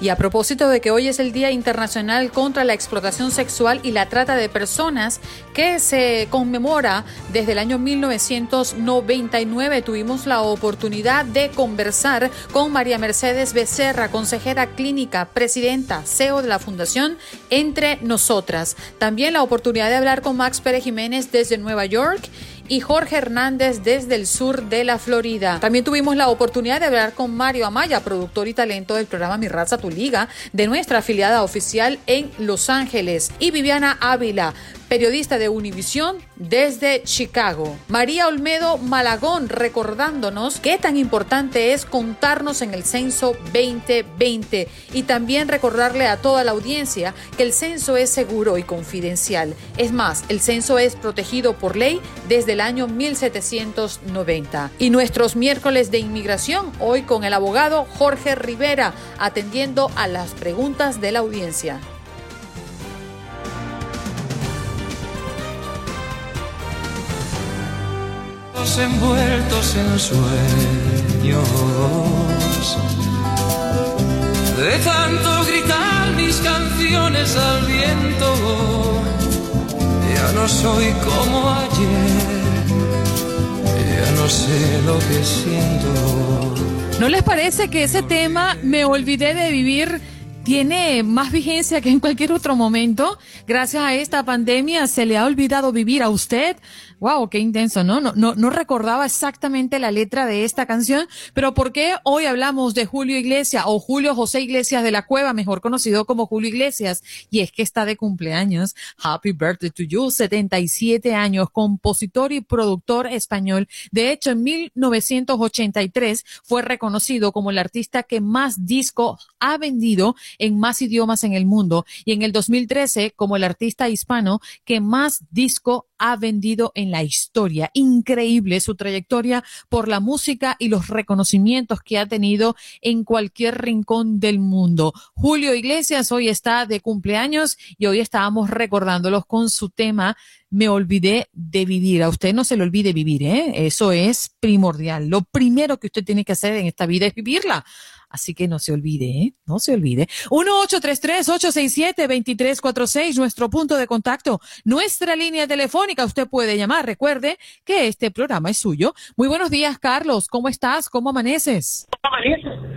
Y a propósito de que hoy es el Día Internacional contra la Explotación Sexual y la Trata de Personas, que se conmemora desde el año 1999, tuvimos la oportunidad de conversar con María Mercedes Becerra, consejera clínica, presidenta, CEO de la Fundación Entre Nosotras. También la oportunidad de hablar con Max Pérez Jiménez desde Nueva York y Jorge Hernández desde el sur de la Florida. También tuvimos la oportunidad de hablar con Mario Amaya, productor y talento del programa Mi Raza Tu Liga, de nuestra afiliada oficial en Los Ángeles, y Viviana Ávila, periodista de Univisión desde Chicago. María Olmedo Malagón recordándonos qué tan importante es contarnos en el censo 2020 y también recordarle a toda la audiencia que el censo es seguro y confidencial. Es más, el censo es protegido por ley desde el año 1790. Y nuestros miércoles de inmigración, hoy con el abogado Jorge Rivera, atendiendo a las preguntas de la audiencia. Envueltos en sueños. De tanto gritar mis canciones al viento, ya no soy como ayer, ya no sé lo que siento. ¿No les parece que ese tema me olvidé de vivir? tiene más vigencia que en cualquier otro momento. Gracias a esta pandemia se le ha olvidado vivir a usted. Wow, qué intenso, ¿no? No, no, no recordaba exactamente la letra de esta canción, pero ¿por qué hoy hablamos de Julio Iglesias o Julio José Iglesias de la Cueva, mejor conocido como Julio Iglesias? Y es que está de cumpleaños. Happy birthday to you, 77 años, compositor y productor español. De hecho, en 1983 fue reconocido como el artista que más discos ha vendido en más idiomas en el mundo y en el 2013 como el artista hispano que más disco ha vendido en la historia. Increíble su trayectoria por la música y los reconocimientos que ha tenido en cualquier rincón del mundo. Julio Iglesias hoy está de cumpleaños y hoy estábamos recordándolos con su tema Me olvidé de vivir. A usted no se le olvide vivir, ¿eh? Eso es primordial. Lo primero que usted tiene que hacer en esta vida es vivirla. Así que no se olvide, ¿eh? No se olvide. 1-833-867-2346, nuestro punto de contacto, nuestra línea telefónica. Usted puede llamar. Recuerde que este programa es suyo. Muy buenos días, Carlos. ¿Cómo estás? ¿Cómo amaneces?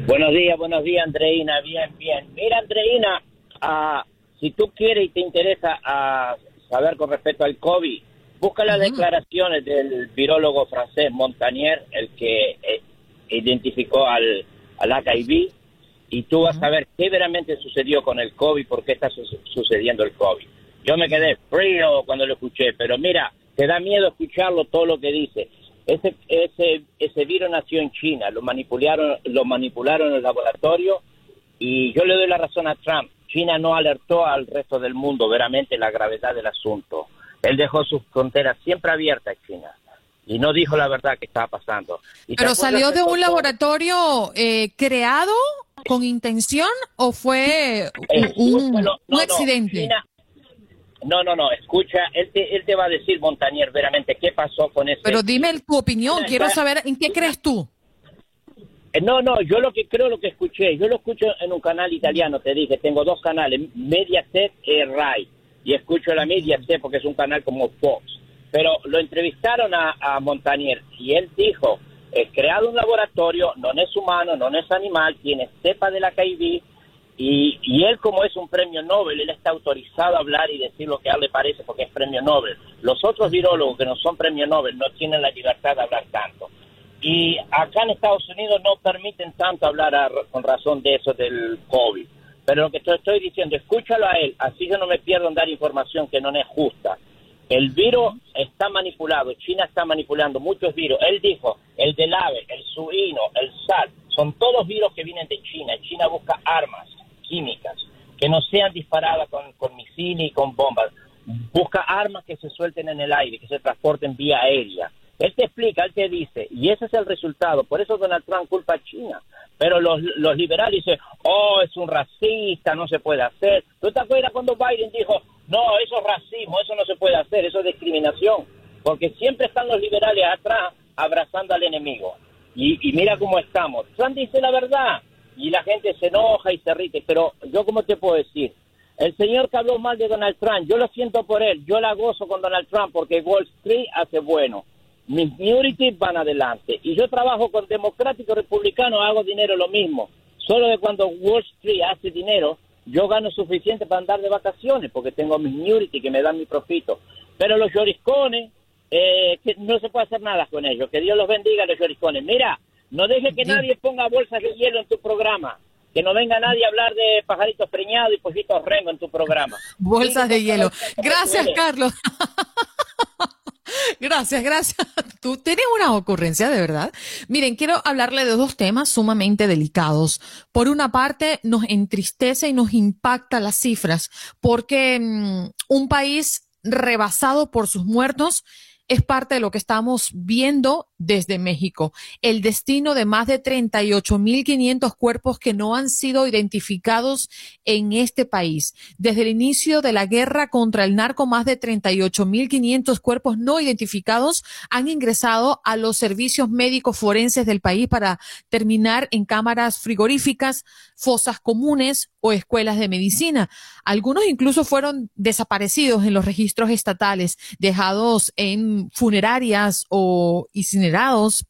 Buenos días, buenos días, Andreina. Bien, bien. Mira, Andreina, uh, si tú quieres y te interesa uh, saber con respecto al COVID, busca las declaraciones del virólogo francés Montagnier, el que eh, identificó al al HIV y tú vas a ver qué veramente sucedió con el COVID, por qué está sucediendo el COVID. Yo me quedé frío cuando lo escuché, pero mira, te da miedo escucharlo todo lo que dice. Ese, ese, ese virus nació en China, lo manipularon, lo manipularon en el laboratorio y yo le doy la razón a Trump. China no alertó al resto del mundo veramente la gravedad del asunto. Él dejó sus fronteras siempre abiertas, China y no dijo la verdad que estaba pasando. ¿Pero salió de un laboratorio eh, creado con intención o fue un, accidente? No, no, no, escucha, él te, él te va a decir, Montañer, veramente, qué pasó con ese... Pero dime tu opinión, quiero saber en qué crees tú. Eh, no, no, yo lo que creo, lo que escuché, yo lo escucho en un canal italiano, te dije, tengo dos canales, Mediaset y Rai, y escucho la Mediaset porque es un canal como Fox pero lo entrevistaron a, a Montanier y él dijo, he creado un laboratorio, no es humano, no es animal, tiene cepa de la HIV y, y, él como es un premio Nobel, él está autorizado a hablar y decir lo que a él le parece porque es premio Nobel. Los otros virólogos que no son premio Nobel no tienen la libertad de hablar tanto. Y acá en Estados Unidos no permiten tanto hablar con razón de eso del COVID. Pero lo que te estoy diciendo, escúchalo a él, así yo no me pierdo en dar información que no es justa. El virus está manipulado, China está manipulando muchos virus. Él dijo, el del ave, el suino, el sal, son todos virus que vienen de China. China busca armas químicas que no sean disparadas con, con misiles y con bombas. Busca armas que se suelten en el aire, que se transporten vía aérea. Él te explica, él te dice, y ese es el resultado. Por eso Donald Trump culpa a China. Pero los, los liberales dicen, oh, es un racista, no se puede hacer. ¿Tú te acuerdas cuando Biden dijo, no, eso es racismo, eso no se puede hacer, eso es discriminación? Porque siempre están los liberales atrás abrazando al enemigo. Y, y mira cómo estamos. Trump dice la verdad y la gente se enoja y se rite. Pero yo, ¿cómo te puedo decir? El señor que habló mal de Donald Trump, yo lo siento por él, yo la gozo con Donald Trump porque Wall Street hace bueno mis minorities van adelante. Y yo trabajo con democráticos republicanos, hago dinero lo mismo. Solo de cuando Wall Street hace dinero, yo gano suficiente para andar de vacaciones, porque tengo mis minority que me dan mi profito. Pero los lloriscones, eh, que no se puede hacer nada con ellos. Que Dios los bendiga los lloriscones. Mira, no deje que nadie ponga bolsas de hielo en tu programa. Que no venga nadie a hablar de pajaritos preñados y pollitos rengo en tu programa. Bolsas de hielo. Gracias, Carlos. Gracias, gracias. Tú tienes una ocurrencia de verdad. Miren, quiero hablarle de dos temas sumamente delicados. Por una parte, nos entristece y nos impacta las cifras porque mm, un país rebasado por sus muertos es parte de lo que estamos viendo desde México. El destino de más de 38.500 cuerpos que no han sido identificados en este país. Desde el inicio de la guerra contra el narco, más de 38.500 cuerpos no identificados han ingresado a los servicios médicos forenses del país para terminar en cámaras frigoríficas, fosas comunes o escuelas de medicina. Algunos incluso fueron desaparecidos en los registros estatales, dejados en funerarias o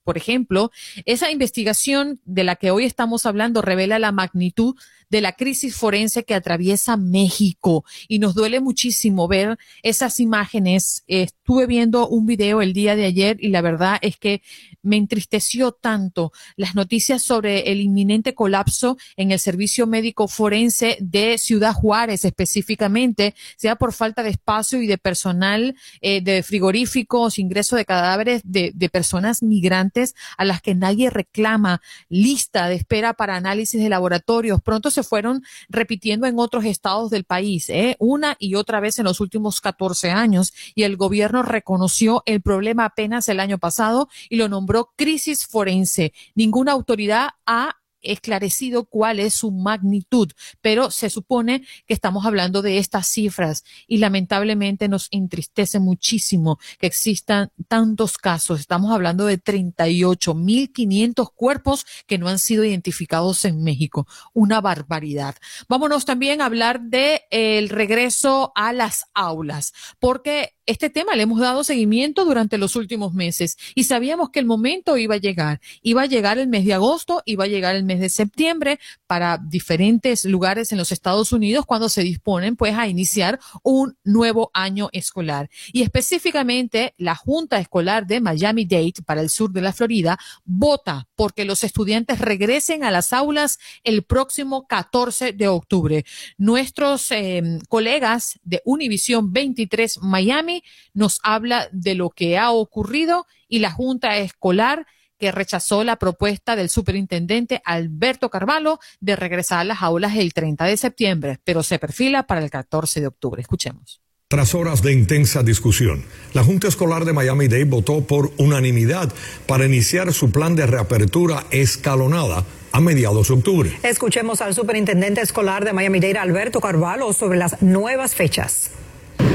por ejemplo. Esa investigación de la que hoy estamos hablando revela la magnitud de la crisis forense que atraviesa México y nos duele muchísimo ver esas imágenes. Estuve viendo un video el día de ayer y la verdad es que me entristeció tanto las noticias sobre el inminente colapso en el servicio médico forense de Ciudad Juárez específicamente, sea por falta de espacio y de personal eh, de frigoríficos, ingreso de cadáveres de, personas migrantes a las que nadie reclama, lista de espera para análisis de laboratorios. Pronto se fueron repitiendo en otros estados del país, ¿eh? una y otra vez en los últimos 14 años, y el gobierno reconoció el problema apenas el año pasado y lo nombró crisis forense. Ninguna autoridad ha esclarecido cuál es su magnitud, pero se supone que estamos hablando de estas cifras y lamentablemente nos entristece muchísimo que existan tantos casos. Estamos hablando de 38.500 cuerpos que no han sido identificados en México. Una barbaridad. Vámonos también a hablar de el regreso a las aulas, porque este tema le hemos dado seguimiento durante los últimos meses y sabíamos que el momento iba a llegar. Iba a llegar el mes de agosto, iba a llegar el mes de septiembre para diferentes lugares en los Estados Unidos cuando se disponen pues a iniciar un nuevo año escolar. Y específicamente la Junta Escolar de Miami Dade para el sur de la Florida vota porque los estudiantes regresen a las aulas el próximo 14 de octubre. Nuestros eh, colegas de Univision 23 Miami nos habla de lo que ha ocurrido y la Junta Escolar que rechazó la propuesta del superintendente Alberto Carvalho de regresar a las aulas el 30 de septiembre, pero se perfila para el 14 de octubre. Escuchemos. Tras horas de intensa discusión, la Junta Escolar de Miami-Dade votó por unanimidad para iniciar su plan de reapertura escalonada a mediados de octubre. Escuchemos al superintendente escolar de Miami-Dade, Alberto Carvalho, sobre las nuevas fechas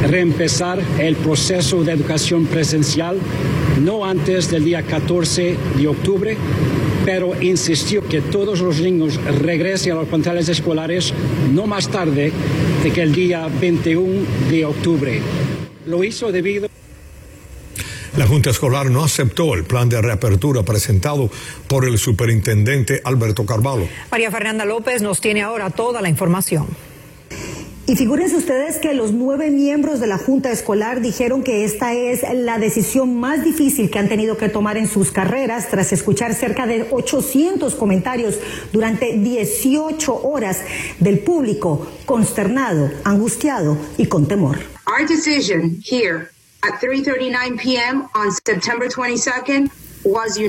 reempezar el proceso de educación presencial no antes del día 14 de octubre, pero insistió que todos los niños regresen a los planteles escolares no más tarde de que el día 21 de octubre. Lo hizo debido la Junta Escolar no aceptó el plan de reapertura presentado por el superintendente Alberto Carvalho. María Fernanda López nos tiene ahora toda la información. Y figúrense ustedes que los nueve miembros de la Junta Escolar dijeron que esta es la decisión más difícil que han tenido que tomar en sus carreras tras escuchar cerca de 800 comentarios durante 18 horas del público consternado, angustiado y con temor. Our decision here at 3:39 p.m. on September 22nd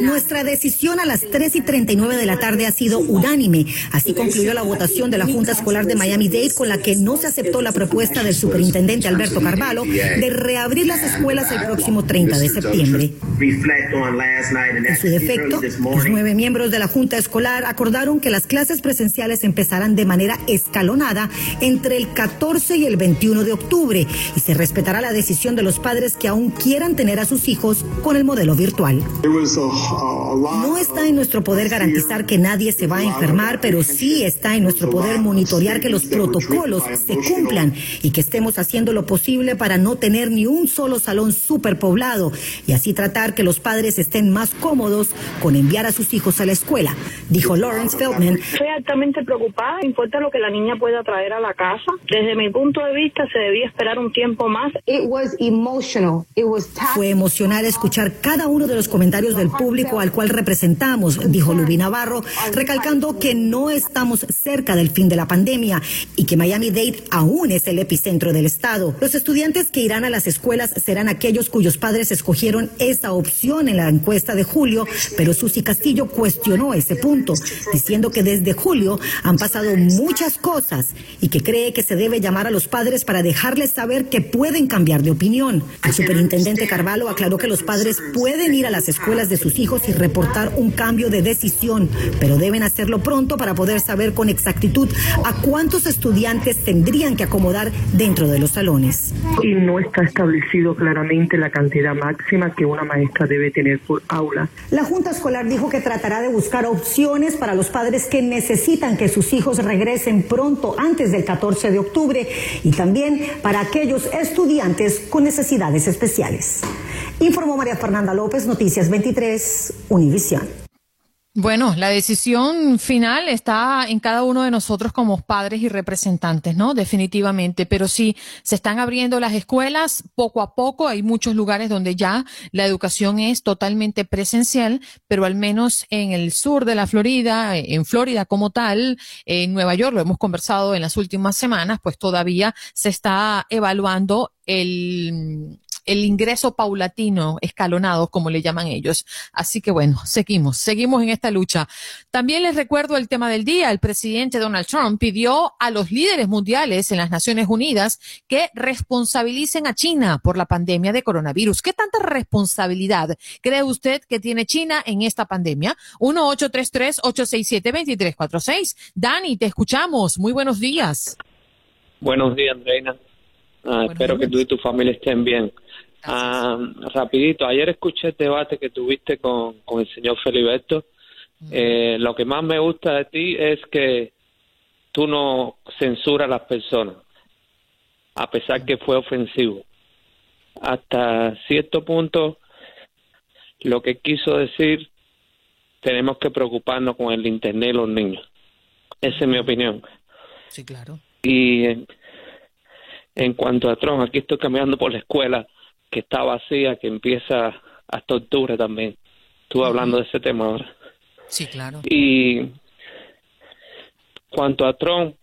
Nuestra decisión a las 3 y 39 de la tarde ha sido unánime. Así concluyó la votación de la Junta Escolar de Miami-Dade con la que no se aceptó la propuesta del superintendente Alberto Carvalho de reabrir las escuelas el próximo 30 de septiembre. En su defecto, los nueve miembros de la Junta Escolar acordaron que las clases presenciales empezarán de manera escalonada entre el 14 y el 21 de octubre y se respetará la decisión de los padres que aún quieran tener a sus hijos con el modelo virtual. No está en nuestro poder garantizar que nadie se va a enfermar, pero sí está en nuestro poder monitorear que los protocolos se cumplan y que estemos haciendo lo posible para no tener ni un solo salón superpoblado y así tratar que los padres estén más cómodos con enviar a sus hijos a la escuela, dijo Lawrence Feldman. Estoy altamente preocupada, importa lo que la niña pueda traer a la casa. Desde mi punto de vista se debía esperar un tiempo más. Fue emocional escuchar cada uno de los comentarios del público al cual representamos, dijo Lubi Navarro, recalcando que no estamos cerca del fin de la pandemia y que Miami-Dade aún es el epicentro del estado. Los estudiantes que irán a las escuelas serán aquellos cuyos padres escogieron esa opción en la encuesta de julio, pero Susi Castillo cuestionó ese punto, diciendo que desde julio han pasado muchas cosas y que cree que se debe llamar a los padres para dejarles saber que pueden cambiar de opinión. El superintendente Carvalho aclaró que los padres pueden ir a las escuelas de sus hijos y reportar un cambio de decisión, pero deben hacerlo pronto para poder saber con exactitud a cuántos estudiantes tendrían que acomodar dentro de los salones. Y no está establecido claramente la cantidad máxima que una maestra debe tener por aula. La Junta Escolar dijo que tratará de buscar opciones para los padres que necesitan que sus hijos regresen pronto antes del 14 de octubre y también para aquellos estudiantes con necesidades especiales. Informó María Fernanda López, Noticias 23, Univisión. Bueno, la decisión final está en cada uno de nosotros como padres y representantes, ¿no? Definitivamente. Pero sí, se están abriendo las escuelas poco a poco. Hay muchos lugares donde ya la educación es totalmente presencial, pero al menos en el sur de la Florida, en Florida como tal, en Nueva York, lo hemos conversado en las últimas semanas, pues todavía se está evaluando el, el ingreso paulatino, escalonado, como le llaman ellos. Así que bueno, seguimos, seguimos en esta lucha. También les recuerdo el tema del día. El presidente Donald Trump pidió a los líderes mundiales en las Naciones Unidas que responsabilicen a China por la pandemia de coronavirus. ¿Qué tanta responsabilidad cree usted que tiene China en esta pandemia? 1-833-867-2346. Dani, te escuchamos. Muy buenos días. Buenos días, Reina. Ah, espero que tú y tu familia estén bien. Ah, rapidito, ayer escuché el debate que tuviste con, con el señor Feliberto. Eh, lo que más me gusta de ti es que tú no censuras a las personas, a pesar que fue ofensivo. Hasta cierto punto, lo que quiso decir, tenemos que preocuparnos con el Internet y los niños. Esa es mi opinión. Sí, claro. Y en cuanto a Trump, aquí estoy caminando por la escuela que está vacía, que empieza hasta octubre también. Estuve hablando de ese tema ahora. Sí, claro. Y cuanto a Trump,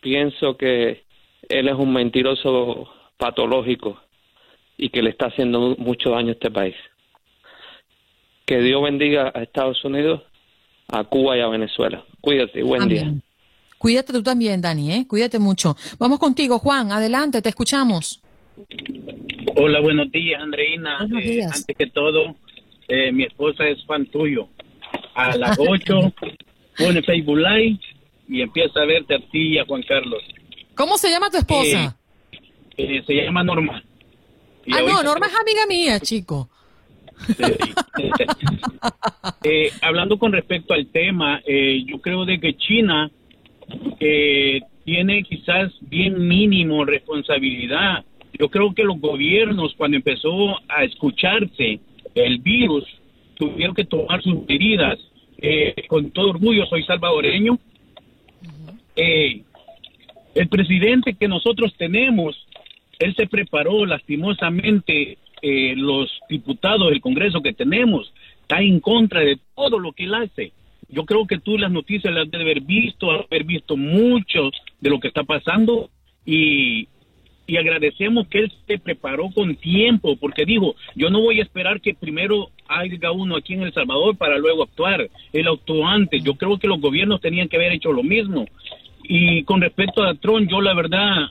pienso que él es un mentiroso patológico y que le está haciendo mucho daño a este país. Que Dios bendiga a Estados Unidos, a Cuba y a Venezuela. Cuídate, buen día. Cuídate tú también, Dani, ¿eh? Cuídate mucho. Vamos contigo, Juan. Adelante, te escuchamos. Hola, buenos días, Andreina. Eh, antes que todo, eh, mi esposa es fan tuyo. A las 8 pone Facebook Live y empieza a verte a ti y a Juan Carlos. ¿Cómo se llama tu esposa? Eh, se llama Norma. ah, no, Norma es amiga mía, chico. hablando con respecto al tema, yo creo de que China tiene quizás bien mínimo responsabilidad yo creo que los gobiernos, cuando empezó a escucharse el virus, tuvieron que tomar sus medidas. Eh, con todo orgullo soy salvadoreño. Eh, el presidente que nosotros tenemos, él se preparó lastimosamente, eh, los diputados del Congreso que tenemos, está en contra de todo lo que él hace. Yo creo que tú las noticias las debes haber visto, haber visto mucho de lo que está pasando y y agradecemos que él se preparó con tiempo, porque dijo, yo no voy a esperar que primero haga uno aquí en El Salvador para luego actuar. Él actuó antes. Yo creo que los gobiernos tenían que haber hecho lo mismo. Y con respecto a Trump, yo la verdad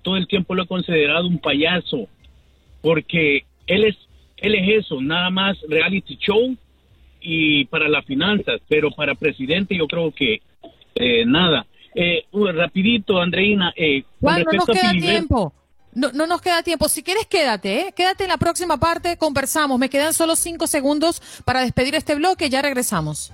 todo el tiempo lo he considerado un payaso, porque él es, él es eso, nada más reality show y para las finanzas, pero para presidente yo creo que eh, nada. Eh, rapidito, Andreina. Eh, no nos queda tiempo. No, no nos queda tiempo. Si quieres, quédate, ¿eh? Quédate en la próxima parte, conversamos. Me quedan solo cinco segundos para despedir este bloque, ya regresamos.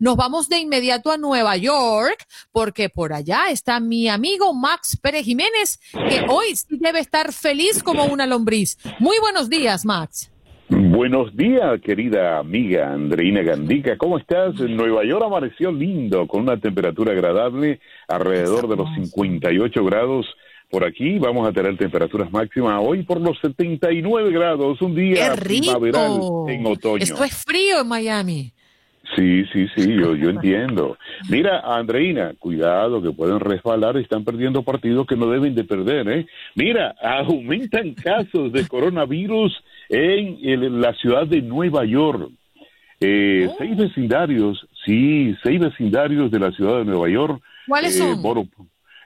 Nos vamos de inmediato a Nueva York, porque por allá está mi amigo Max Pérez Jiménez, que hoy sí debe estar feliz como una lombriz. Muy buenos días, Max. Buenos días, querida amiga Andreina Gandica. ¿Cómo estás? En Nueva York amaneció lindo, con una temperatura agradable, alrededor de los 58 grados. Por aquí vamos a tener temperaturas máximas hoy por los 79 grados, un día primaveral en otoño. Esto es frío en Miami. Sí, sí, sí, yo, yo entiendo. Mira, Andreina, cuidado que pueden resbalar, están perdiendo partidos que no deben de perder, ¿eh? Mira, aumentan casos de coronavirus en, la ciudad de Nueva York. Eh, oh. Seis vecindarios, sí, seis vecindarios de la ciudad de Nueva York. ¿Cuáles eh, son?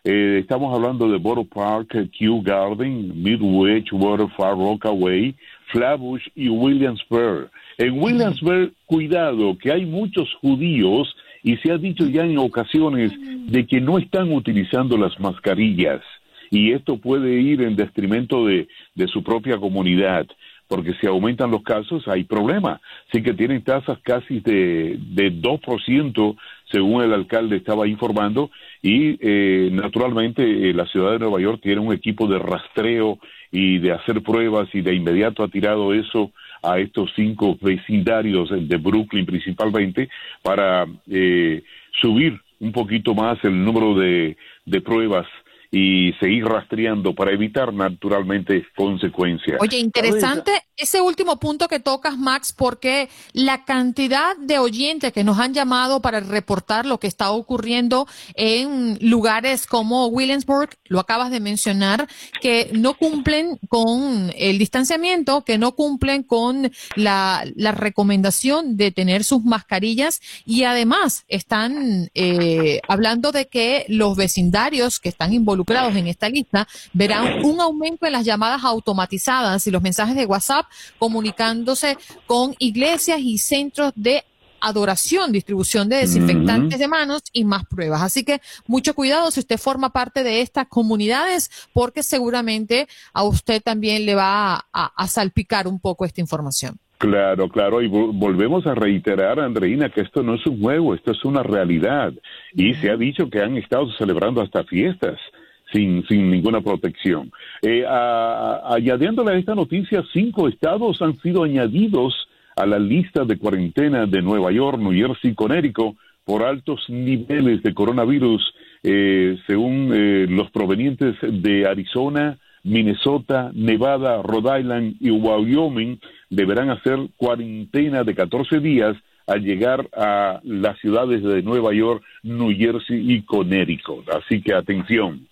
eh, estamos hablando de Borough Park, Kew Garden, Midwich, Water Far Rockaway, Flatbush y Williamsburg. En Williamsburg, cuidado, que hay muchos judíos y se ha dicho ya en ocasiones de que no están utilizando las mascarillas y esto puede ir en detrimento de, de su propia comunidad porque si aumentan los casos hay problema. Así que tienen tasas casi de, de 2%, según el alcalde estaba informando, y eh, naturalmente eh, la ciudad de Nueva York tiene un equipo de rastreo y de hacer pruebas y de inmediato ha tirado eso a estos cinco vecindarios de Brooklyn principalmente para eh, subir un poquito más el número de, de pruebas y seguir rastreando para evitar naturalmente consecuencias. Oye, interesante ese último punto que tocas, Max, porque la cantidad de oyentes que nos han llamado para reportar lo que está ocurriendo en lugares como Williamsburg, lo acabas de mencionar, que no cumplen con el distanciamiento, que no cumplen con la, la recomendación de tener sus mascarillas y además están eh, hablando de que los vecindarios que están involucrados en esta lista verán un aumento en las llamadas automatizadas y los mensajes de WhatsApp comunicándose con iglesias y centros de adoración, distribución de desinfectantes de manos y más pruebas. Así que mucho cuidado si usted forma parte de estas comunidades, porque seguramente a usted también le va a, salpicar un poco esta información. Claro, claro, y volvemos a reiterar, Andreina, que esto no es un juego, esto es una realidad. Y se ha dicho que han estado celebrando hasta fiestas sin, sin ninguna protección. Eh, añadiéndole a esta noticia, cinco estados han sido añadidos a la lista de cuarentena de Nueva York, New Jersey y Connecticut por altos niveles de coronavirus, eh, según eh, los provenientes de Arizona, Minnesota, Nevada, Rhode Island y Wyoming, deberán hacer cuarentena de 14 días al llegar a las ciudades de Nueva York, New Jersey y Connecticut. Así que atención.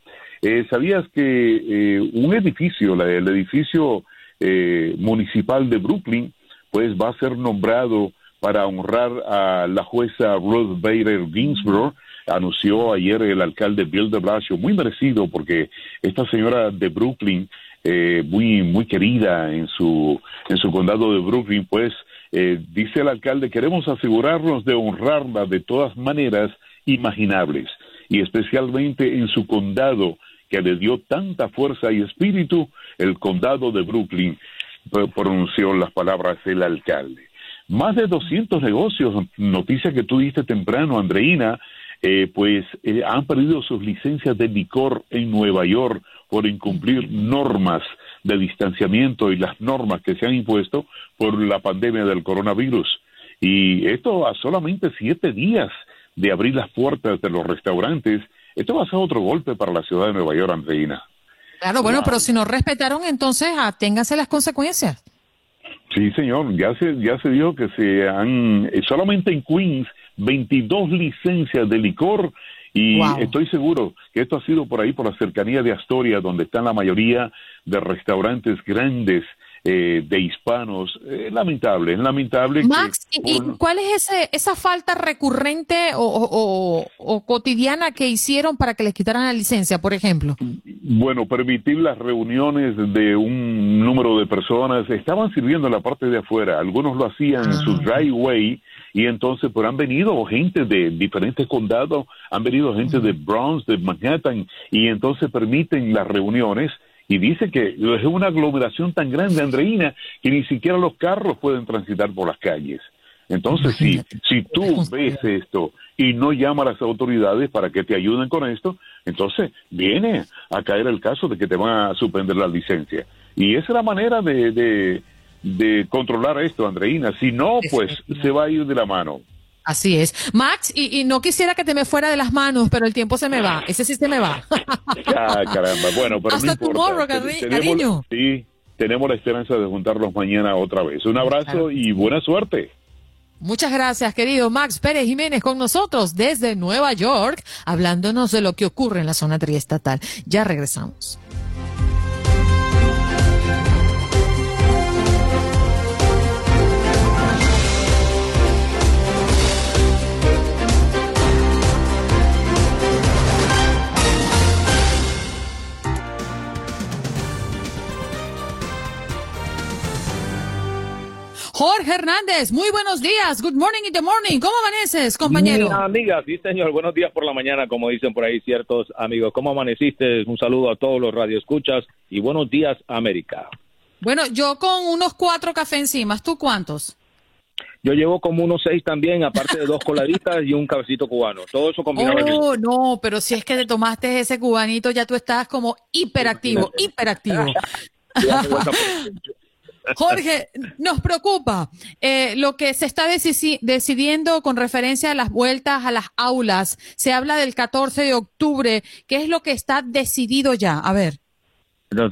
Eh, ¿Sabías que eh, un edificio, el edificio eh, municipal de Brooklyn, pues va a ser nombrado para honrar a la jueza Ruth Bader Ginsburg? Anunció ayer el alcalde Bill de Blasio, muy merecido porque esta señora de Brooklyn, muy muy querida en su en su condado de Brooklyn, pues dice el alcalde queremos asegurarnos de honrarla de todas maneras imaginables y especialmente en su condado que le dio tanta fuerza y espíritu, el condado de Brooklyn pronunció las palabras el alcalde. Más de 200 negocios, noticia que tú diste temprano, Andreina, eh, pues eh, han perdido sus licencias de licor en Nueva York por incumplir normas de distanciamiento y las normas que se han impuesto por la pandemia del coronavirus. Y esto a solamente siete días de abrir las puertas de los restaurantes esto va a ser otro golpe para la ciudad de Nueva York, Andreina. Claro, bueno, pero si no respetaron, entonces aténganse las consecuencias. Sí, señor, ya se, ya se dijo que se han, eh, solamente en Queens, 22 licencias de licor Y estoy seguro que esto ha sido por ahí, por la cercanía de Astoria, donde están la mayoría de restaurantes grandes eh, de hispanos. Eh, lamentable, es lamentable. Max, ¿y, cuál es ese, esa falta recurrente o, cotidiana que hicieron para que les quitaran la licencia, por ejemplo? Bueno, permitir las reuniones de un número de personas. Estaban sirviendo en la parte de afuera. Algunos lo hacían en su ah. driveway y entonces pues han venido gente de diferentes condados, han venido gente de Bronx, de Manhattan y entonces permiten las reuniones y dice que es una aglomeración tan grande, Andreina, que ni siquiera los carros pueden transitar por las calles. Entonces, si, si tú ves esto y no llama a las autoridades para que te ayuden con esto, entonces viene a caer el caso de que te van a suspender la licencia. Y esa es la manera de, de, de controlar esto, Andreina. Si no, pues se va a ir de la mano. Así es. Max, y, no quisiera que te me fuera de las manos, pero el tiempo se me va. Ese sí se me va. ah, caramba. Bueno, pero Hasta no tomorrow, cariño. Sí, tenemos la esperanza de juntarnos mañana otra vez. Un abrazo y buena suerte. Muchas gracias, querido Max Pérez Jiménez, con nosotros desde Nueva York, hablándonos de lo que ocurre en la zona triestatal. Ya regresamos. Jorge Hernández, muy buenos días. Good morning in the morning. ¿Cómo amaneces, compañero? amiga, sí, señor. Buenos días por la mañana, como dicen por ahí ciertos amigos. ¿Cómo amaneciste? Un saludo a todos los radioescuchas y buenos días, América. Bueno, yo con unos cuatro cafés encima. ¿Tú cuántos? Yo llevo como unos seis también, aparte de dos coladitas y un cafecito cubano. Todo eso combinado. Oh, no, pero si es que te tomaste ese cubanito, ya tú estás como hiperactivo, hiperactivo. Jorge, nos preocupa eh, lo que se está decidiendo con referencia a las vueltas a las aulas. Se habla del 14 de octubre. ¿Qué es lo que está decidido ya? A ver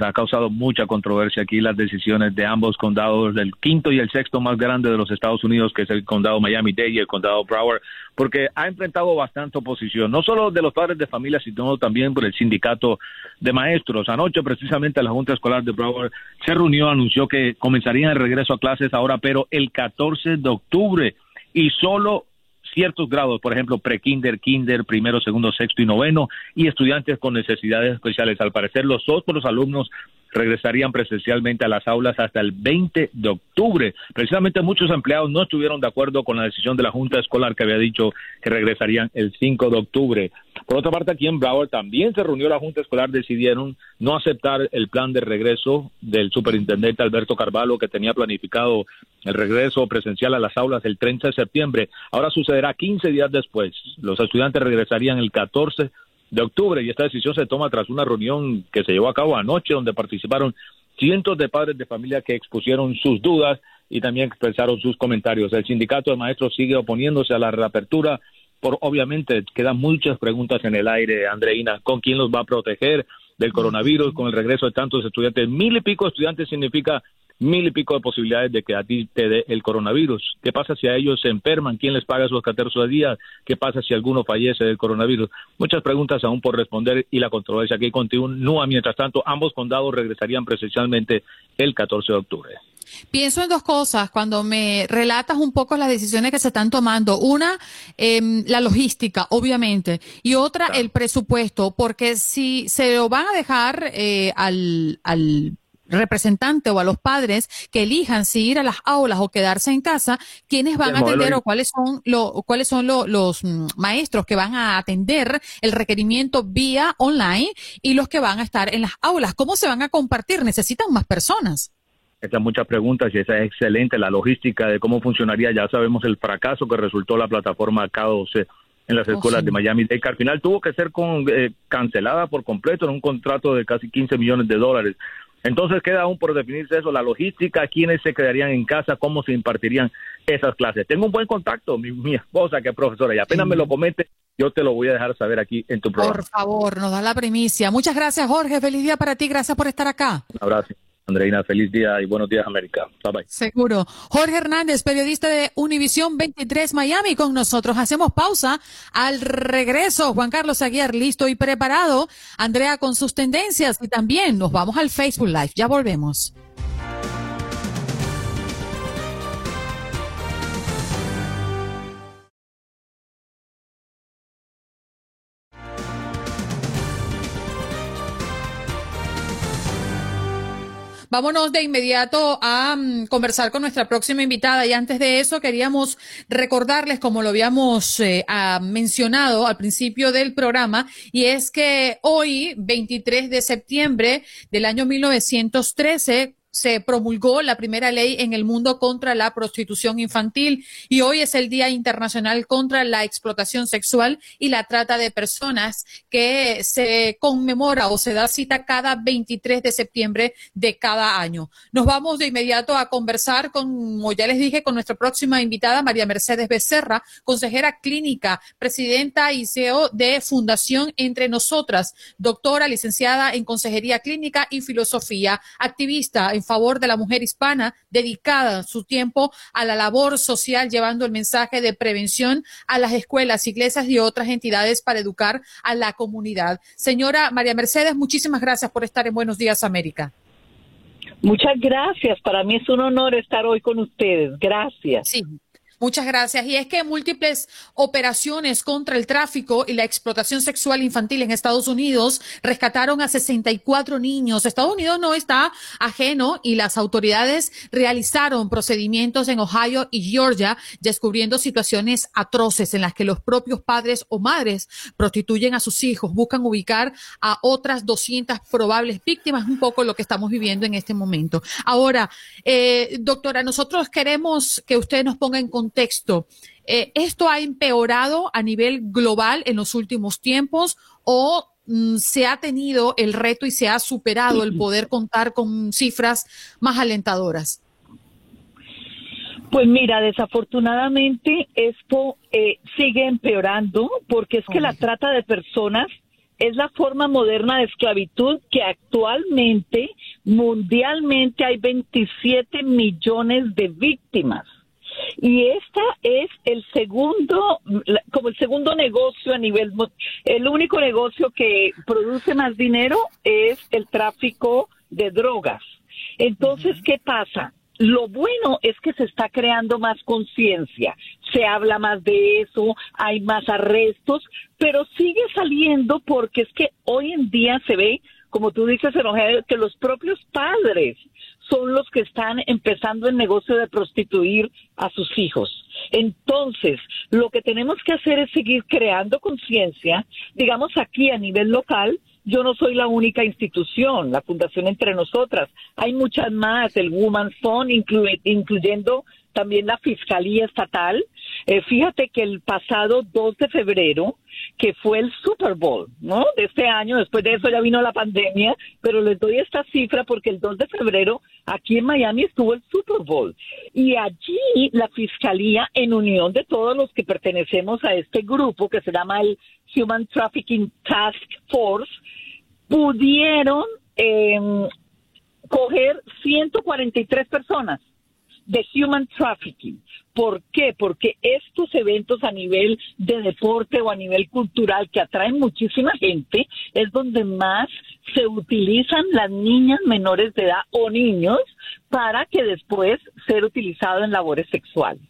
ha causado mucha controversia aquí las decisiones de ambos condados, del quinto y el sexto más grande de los Estados Unidos, que es el condado Miami-Dade y el condado Broward, porque ha enfrentado bastante oposición, no solo de los padres de familia, sino también por el sindicato de maestros. Anoche, precisamente, la Junta Escolar de Broward se reunió, anunció que comenzarían el regreso a clases ahora, pero el 14 de octubre, y solo ciertos grados, por ejemplo, pre-kinder, kinder, primero, segundo, sexto y noveno, y estudiantes con necesidades especiales. Al parecer, los otros alumnos regresarían presencialmente a las aulas hasta el 20 de octubre. Precisamente muchos empleados no estuvieron de acuerdo con la decisión de la Junta Escolar que había dicho que regresarían el 5 de octubre. Por otra parte, aquí en Broward también se reunió la Junta Escolar, decidieron no aceptar el plan de regreso del superintendente Alberto Carvalho que tenía planificado el regreso presencial a las aulas el 30 de septiembre. Ahora sucederá 15 días después. Los estudiantes regresarían el 14 de octubre y esta decisión se toma tras una reunión que se llevó a cabo anoche donde participaron cientos de padres de familia que expusieron sus dudas y también expresaron sus comentarios. El sindicato de maestros sigue oponiéndose a la reapertura por obviamente quedan muchas preguntas en el aire, Andreina, ¿con quién los va a proteger del coronavirus, con el regreso de tantos estudiantes? Mil y pico estudiantes significa mil y pico de posibilidades de que a ti te dé el coronavirus. ¿Qué pasa si a ellos se enferman? ¿Quién les paga sus 14 días? ¿Qué pasa si alguno fallece del coronavirus? Muchas preguntas aún por responder y la controversia que continúa. Mientras tanto, ambos condados regresarían presencialmente el 14 de octubre. Pienso en dos cosas cuando me relatas un poco las decisiones que se están tomando. Una, em, la logística, obviamente, y otra, el presupuesto, porque si se lo van a dejar eh, al, al representante o a los padres que elijan si ir a las aulas o quedarse en casa, quiénes van a atender o cuáles son, lo, cuáles son los mm, maestros que van a atender el requerimiento vía online y los que van a estar en las aulas. ¿Cómo se van a compartir? Necesitan más personas. Estas muchas preguntas y esa es excelente. La logística de cómo funcionaría, ya sabemos el fracaso que resultó la plataforma K12 en las oh, escuelas de Miami que al final tuvo que ser con, eh, cancelada por completo en un contrato de casi 15 millones de dólares. Entonces queda aún por definirse eso, la logística, quiénes se quedarían en casa, cómo se impartirían esas clases. Tengo un buen contacto, mi, esposa que es profesora, y apenas me lo comete, yo te lo voy a dejar saber aquí en tu programa. Por favor, nos da la primicia. Muchas gracias, Jorge. Feliz día para ti. Gracias por estar acá. Un abrazo. Andreina, feliz día y buenos días, América. Bye bye. Seguro. Jorge Hernández, periodista de Univisión 23 Miami, con nosotros. Hacemos pausa. Al regreso, Juan Carlos Aguiar, listo y preparado. Andrea con sus tendencias y también nos vamos al Facebook Live. Ya volvemos. Vámonos de inmediato a mm, conversar con nuestra próxima invitada. Y antes de eso queríamos recordarles, como lo habíamos eh, mencionado al principio del programa, y es que hoy, 23 de septiembre del año 1913, se promulgó la primera ley en el mundo contra la prostitución infantil y hoy es el Día Internacional contra la Explotación Sexual y la Trata de Personas que se conmemora o se da cita cada 23 de septiembre de cada año. Nos vamos de inmediato a conversar con, como ya les dije, con nuestra próxima invitada, María Mercedes Becerra, consejera clínica, presidenta y CEO de Fundación Entre Nosotras, doctora, licenciada en Consejería Clínica y Filosofía, activista en favor de la mujer hispana, dedicada su tiempo a la labor social, llevando el mensaje de prevención a las escuelas, iglesias y otras entidades para educar a la comunidad. Señora María Mercedes, muchísimas gracias por estar en Buenos Días América. Muchas gracias. Para mí es un honor estar hoy con ustedes. Gracias. Sí. Muchas gracias. Y es que múltiples operaciones contra el tráfico y la explotación sexual infantil en Estados Unidos rescataron a 64 niños. Estados Unidos no está ajeno y las autoridades realizaron procedimientos en Ohio y Georgia descubriendo situaciones atroces en las que los propios padres o madres prostituyen a sus hijos, buscan ubicar a otras 200 probables víctimas, un poco lo que estamos viviendo en este momento. Ahora, eh, doctora, nosotros queremos que usted nos ponga en contacto contexto, eh, ¿esto ha empeorado a nivel global en los últimos tiempos o mm, se ha tenido el reto y se ha superado el poder contar con cifras más alentadoras? Pues mira, desafortunadamente esto eh, sigue empeorando porque es que la trata de personas es la forma moderna de esclavitud que actualmente mundialmente hay 27 millones de víctimas. Y esta es el segundo, como el segundo negocio a nivel, el único negocio que produce más dinero es el tráfico de drogas. Entonces, ¿qué pasa? Lo bueno es que se está creando más conciencia, se habla más de eso, hay más arrestos, pero sigue saliendo porque es que hoy en día se ve, como tú dices, que los propios padres son los que están empezando el negocio de prostituir a sus hijos. Entonces, lo que tenemos que hacer es seguir creando conciencia, digamos aquí a nivel local, yo no soy la única institución, la Fundación Entre Nosotras, hay muchas más, el Woman Fund, incluyendo también la Fiscalía Estatal. Eh, fíjate que el pasado 2 de febrero, que fue el Super Bowl, ¿no? De este año, después de eso ya vino la pandemia, pero les doy esta cifra porque el 2 de febrero aquí en Miami estuvo el Super Bowl. Y allí la Fiscalía, en unión de todos los que pertenecemos a este grupo que se llama el Human Trafficking Task Force, pudieron eh, coger 143 personas de human trafficking. ¿Por qué? Porque estos eventos a nivel de deporte o a nivel cultural que atraen muchísima gente es donde más se utilizan las niñas menores de edad o niños para que después ser utilizado en labores sexuales.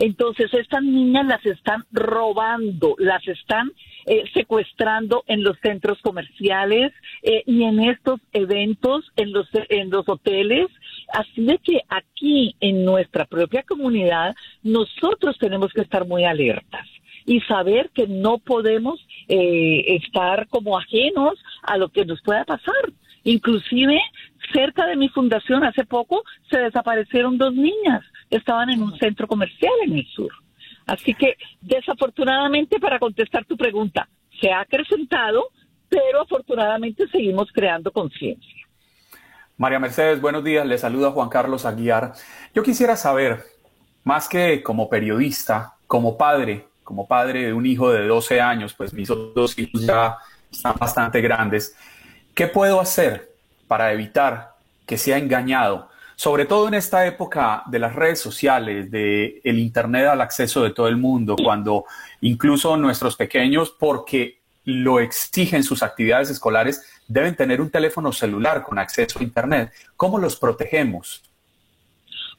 Entonces estas niñas las están robando, las están eh, secuestrando en los centros comerciales eh, y en estos eventos, en los, en los hoteles. Así de que aquí en nuestra propia comunidad nosotros tenemos que estar muy alertas y saber que no podemos eh, estar como ajenos a lo que nos pueda pasar. Inclusive cerca de mi fundación hace poco se desaparecieron dos niñas, estaban en un centro comercial en el sur. Así que, desafortunadamente, para contestar tu pregunta, se ha acrecentado, pero afortunadamente seguimos creando conciencia. María Mercedes, buenos días. Le saluda Juan Carlos Aguiar. Yo quisiera saber, más que como periodista, como padre, como padre de un hijo de 12 años, pues mis dos hijos ya están bastante grandes, ¿qué puedo hacer para evitar que se ha engañado, sobre todo en esta época de las redes sociales, de internet al acceso de todo el mundo, cuando incluso nuestros pequeños, porque lo exigen sus actividades escolares, deben tener un teléfono celular con acceso a internet. ¿Cómo los protegemos?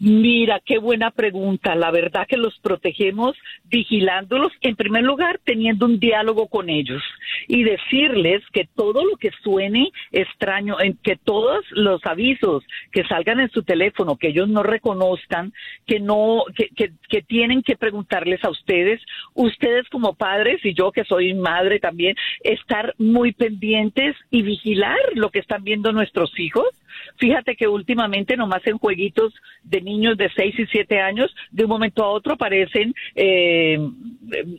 Mira, qué buena pregunta. La verdad que los protegemos vigilándolos, en primer lugar, teniendo un diálogo con ellos y decirles que todo lo que suene extraño, que todos los avisos que salgan en su teléfono, que ellos no reconozcan, que no, que, que, que tienen que preguntarles a ustedes, ustedes como padres y yo que soy madre también, estar muy pendientes y vigilar lo que están viendo nuestros hijos Fíjate que últimamente nomás en jueguitos de niños de 6 y 7 años, de un momento a otro aparecen eh,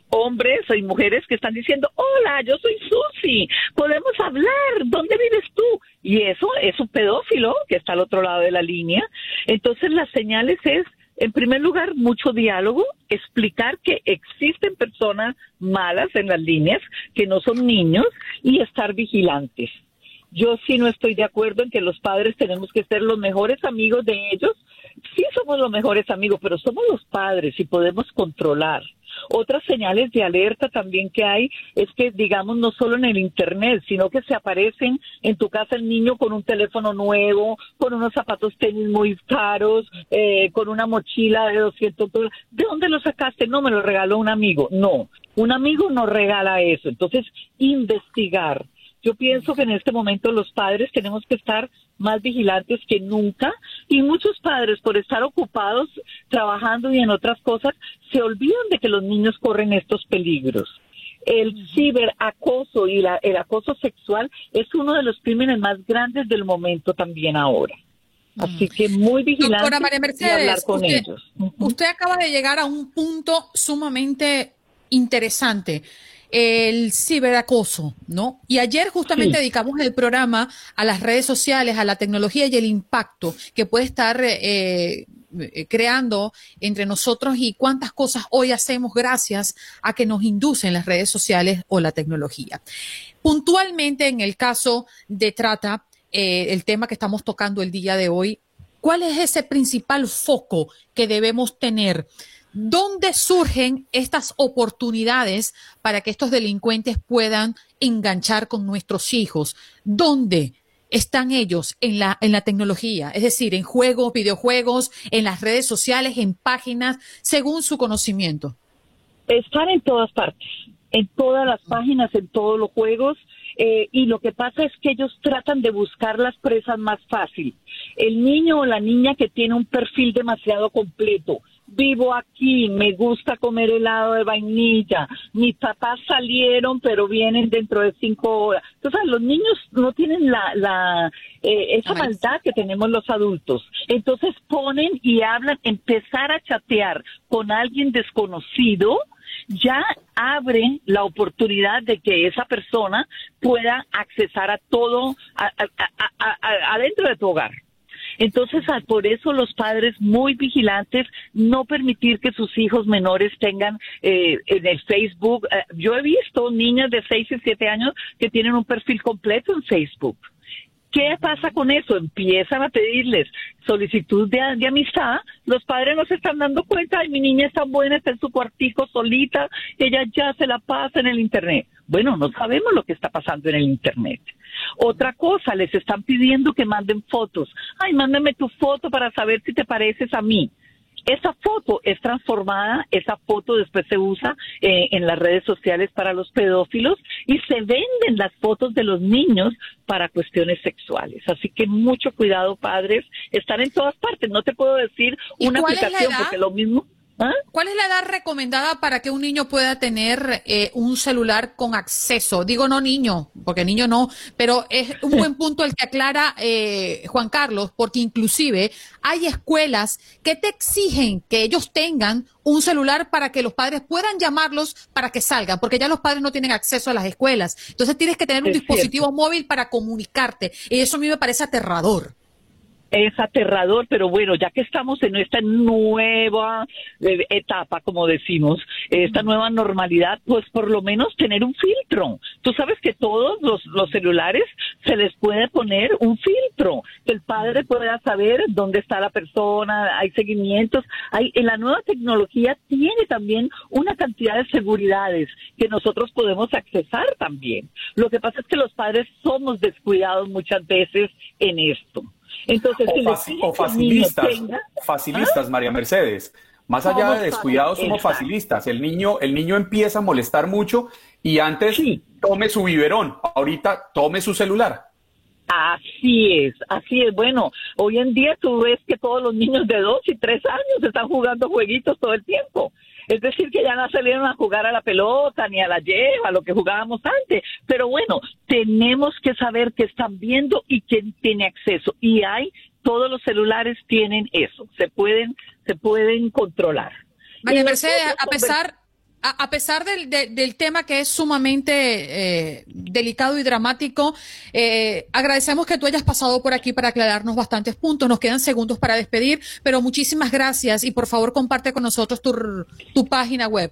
hombres y mujeres que están diciendo, hola, yo soy Susi, podemos hablar, ¿dónde vives tú? Y eso es un pedófilo que está al otro lado de la línea. Entonces las señales es en primer lugar, mucho diálogo, explicar que existen personas malas en las líneas, que no son niños, y estar vigilantes. Yo sí no estoy de acuerdo en que los padres tenemos que ser los mejores amigos de ellos. Sí somos los mejores amigos, pero somos los padres y podemos controlar. Otras señales de alerta también que hay es que, digamos, no solo en el Internet, sino que se aparecen en tu casa el niño con un teléfono nuevo, con unos zapatos tenis muy caros, eh, con una mochila de 200 dólares. ¿De dónde lo sacaste? No, me lo regaló un amigo. No, un amigo no regala eso. Entonces, investigar yo pienso que en este momento los padres tenemos que estar más vigilantes que nunca y muchos padres por estar ocupados trabajando y en otras cosas se olvidan de que los niños corren estos peligros. El ciberacoso y el acoso sexual es uno de los crímenes más grandes del momento también ahora. Así que muy vigilante y hablar con ellos. Usted acaba de llegar a un punto sumamente interesante el ciberacoso, ¿no? Y ayer justamente dedicamos el programa a las redes sociales, a la tecnología y el impacto que puede estar eh, eh, creando entre nosotros y cuántas cosas hoy hacemos gracias a que nos inducen las redes sociales o la tecnología. Puntualmente en el caso de trata, eh, el tema que estamos tocando el día de hoy, ¿cuál es ese principal foco que debemos tener? ¿Dónde surgen estas oportunidades para que estos delincuentes puedan enganchar con nuestros hijos? ¿Dónde están ellos en la, en la tecnología? Es decir, en juegos, videojuegos, en las redes sociales, en páginas, según su conocimiento. Están en todas partes, en todas las páginas, en todos los juegos. Eh, y lo que pasa es que ellos tratan de buscar las presas más fácil. El niño o la niña que tiene un perfil demasiado completo, vivo aquí, me gusta comer helado de vainilla, mis papás salieron pero vienen dentro de cinco horas. Entonces los niños no tienen la, la eh, esa maldad que tenemos los adultos. Entonces ponen y hablan, empezar a chatear con alguien desconocido, ya abren la oportunidad de que esa persona pueda accesar a todo adentro de tu hogar. Entonces, por eso los padres muy vigilantes, no permitir que sus hijos menores tengan eh, en el Facebook. Eh, yo he visto niñas de 6 y 7 años que tienen un perfil completo en Facebook. ¿Qué pasa con eso? Empiezan a pedirles solicitud de, amistad, los padres no se están dando cuenta, ay, mi niña es tan buena, está en su cuartico solita, ella ya se la pasa en el Internet. Bueno, no sabemos lo que está pasando en el Internet. Otra cosa, les están pidiendo que manden fotos. Ay, mándame tu foto para saber si te pareces a mí. Esa foto es transformada, esa foto después se usa eh, en las redes sociales para los pedófilos y se venden las fotos de los niños para cuestiones sexuales. Así que mucho cuidado, padres, están en todas partes. No te puedo decir una aplicación porque lo mismo. ¿Ah? ¿Cuál es la edad recomendada para que un niño pueda tener eh, un celular con acceso? Digo no niño, porque niño no, pero es un buen punto el que aclara eh, Juan Carlos, porque inclusive hay escuelas que te exigen que ellos tengan un celular para que los padres puedan llamarlos para que salgan, porque ya los padres no tienen acceso a las escuelas. Entonces tienes que tener un dispositivo móvil para comunicarte. Y eso a mí me parece aterrador. Es aterrador, pero bueno, ya que estamos en esta nueva eh, etapa, como decimos, esta nueva normalidad, pues por lo menos tener un filtro. Tú sabes que todos los, los celulares se les puede poner un filtro, que el padre pueda saber dónde está la persona, hay seguimientos, hay, en la nueva tecnología tiene también una cantidad de seguridades que nosotros podemos accesar también. Lo que pasa es que los padres somos descuidados muchas veces en esto. Entonces, o, facilistas, facilistas, ¿Ah? María Mercedes. Más allá de descuidados, somos facilistas. El niño, el niño empieza a molestar mucho y antes tome su biberón, ahorita tome su celular. Así es, así es. Bueno, hoy en día tú ves que todos los niños de dos y tres años están jugando jueguitos todo el tiempo. Es decir, que ya no salieron a jugar a la pelota, ni a la lleva, lo que jugábamos antes. Pero bueno, tenemos que saber qué están viendo y quién tiene acceso. Y hay, todos los celulares tienen eso, se pueden, se pueden controlar. María Mercedes, a pesar, a, pesar del, del, tema que es sumamente eh, delicado y dramático, eh, agradecemos que tú hayas pasado por aquí para aclararnos bastantes puntos. Nos quedan segundos para despedir, pero muchísimas gracias y por favor comparte con nosotros tu, tu página web.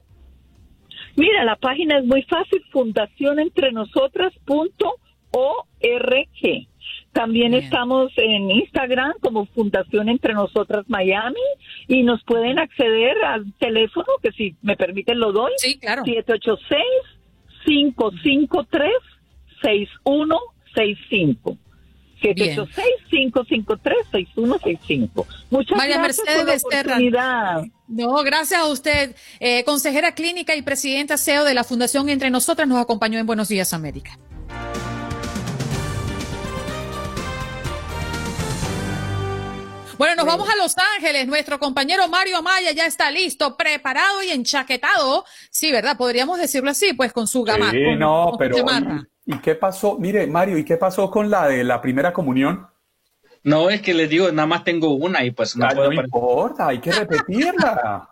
Mira, la página es muy fácil, fundacionentrenosotras.org. También estamos en Instagram como Fundación Entre Nosotras Miami y nos pueden acceder al teléfono que si me permiten lo doy. Sí, claro. 786-553-6165. 786-553-6165. Muchas María gracias Mercedes por la No, gracias a usted. Eh, consejera clínica y presidenta CEO de la Fundación Entre Nosotras nos acompañó en Buenos Días América. Bueno, nos vamos a Los Ángeles. Nuestro compañero Mario Amaya ya está listo, preparado y enchaquetado. Sí, ¿verdad? Podríamos decirlo así, pues con su gama. Sí, no, pero ¿y, qué pasó? Mire, Mario, ¿y qué pasó con la de la primera comunión? No, es que les digo, nada más tengo una y pues no, puedo no importa, hay que repetirla.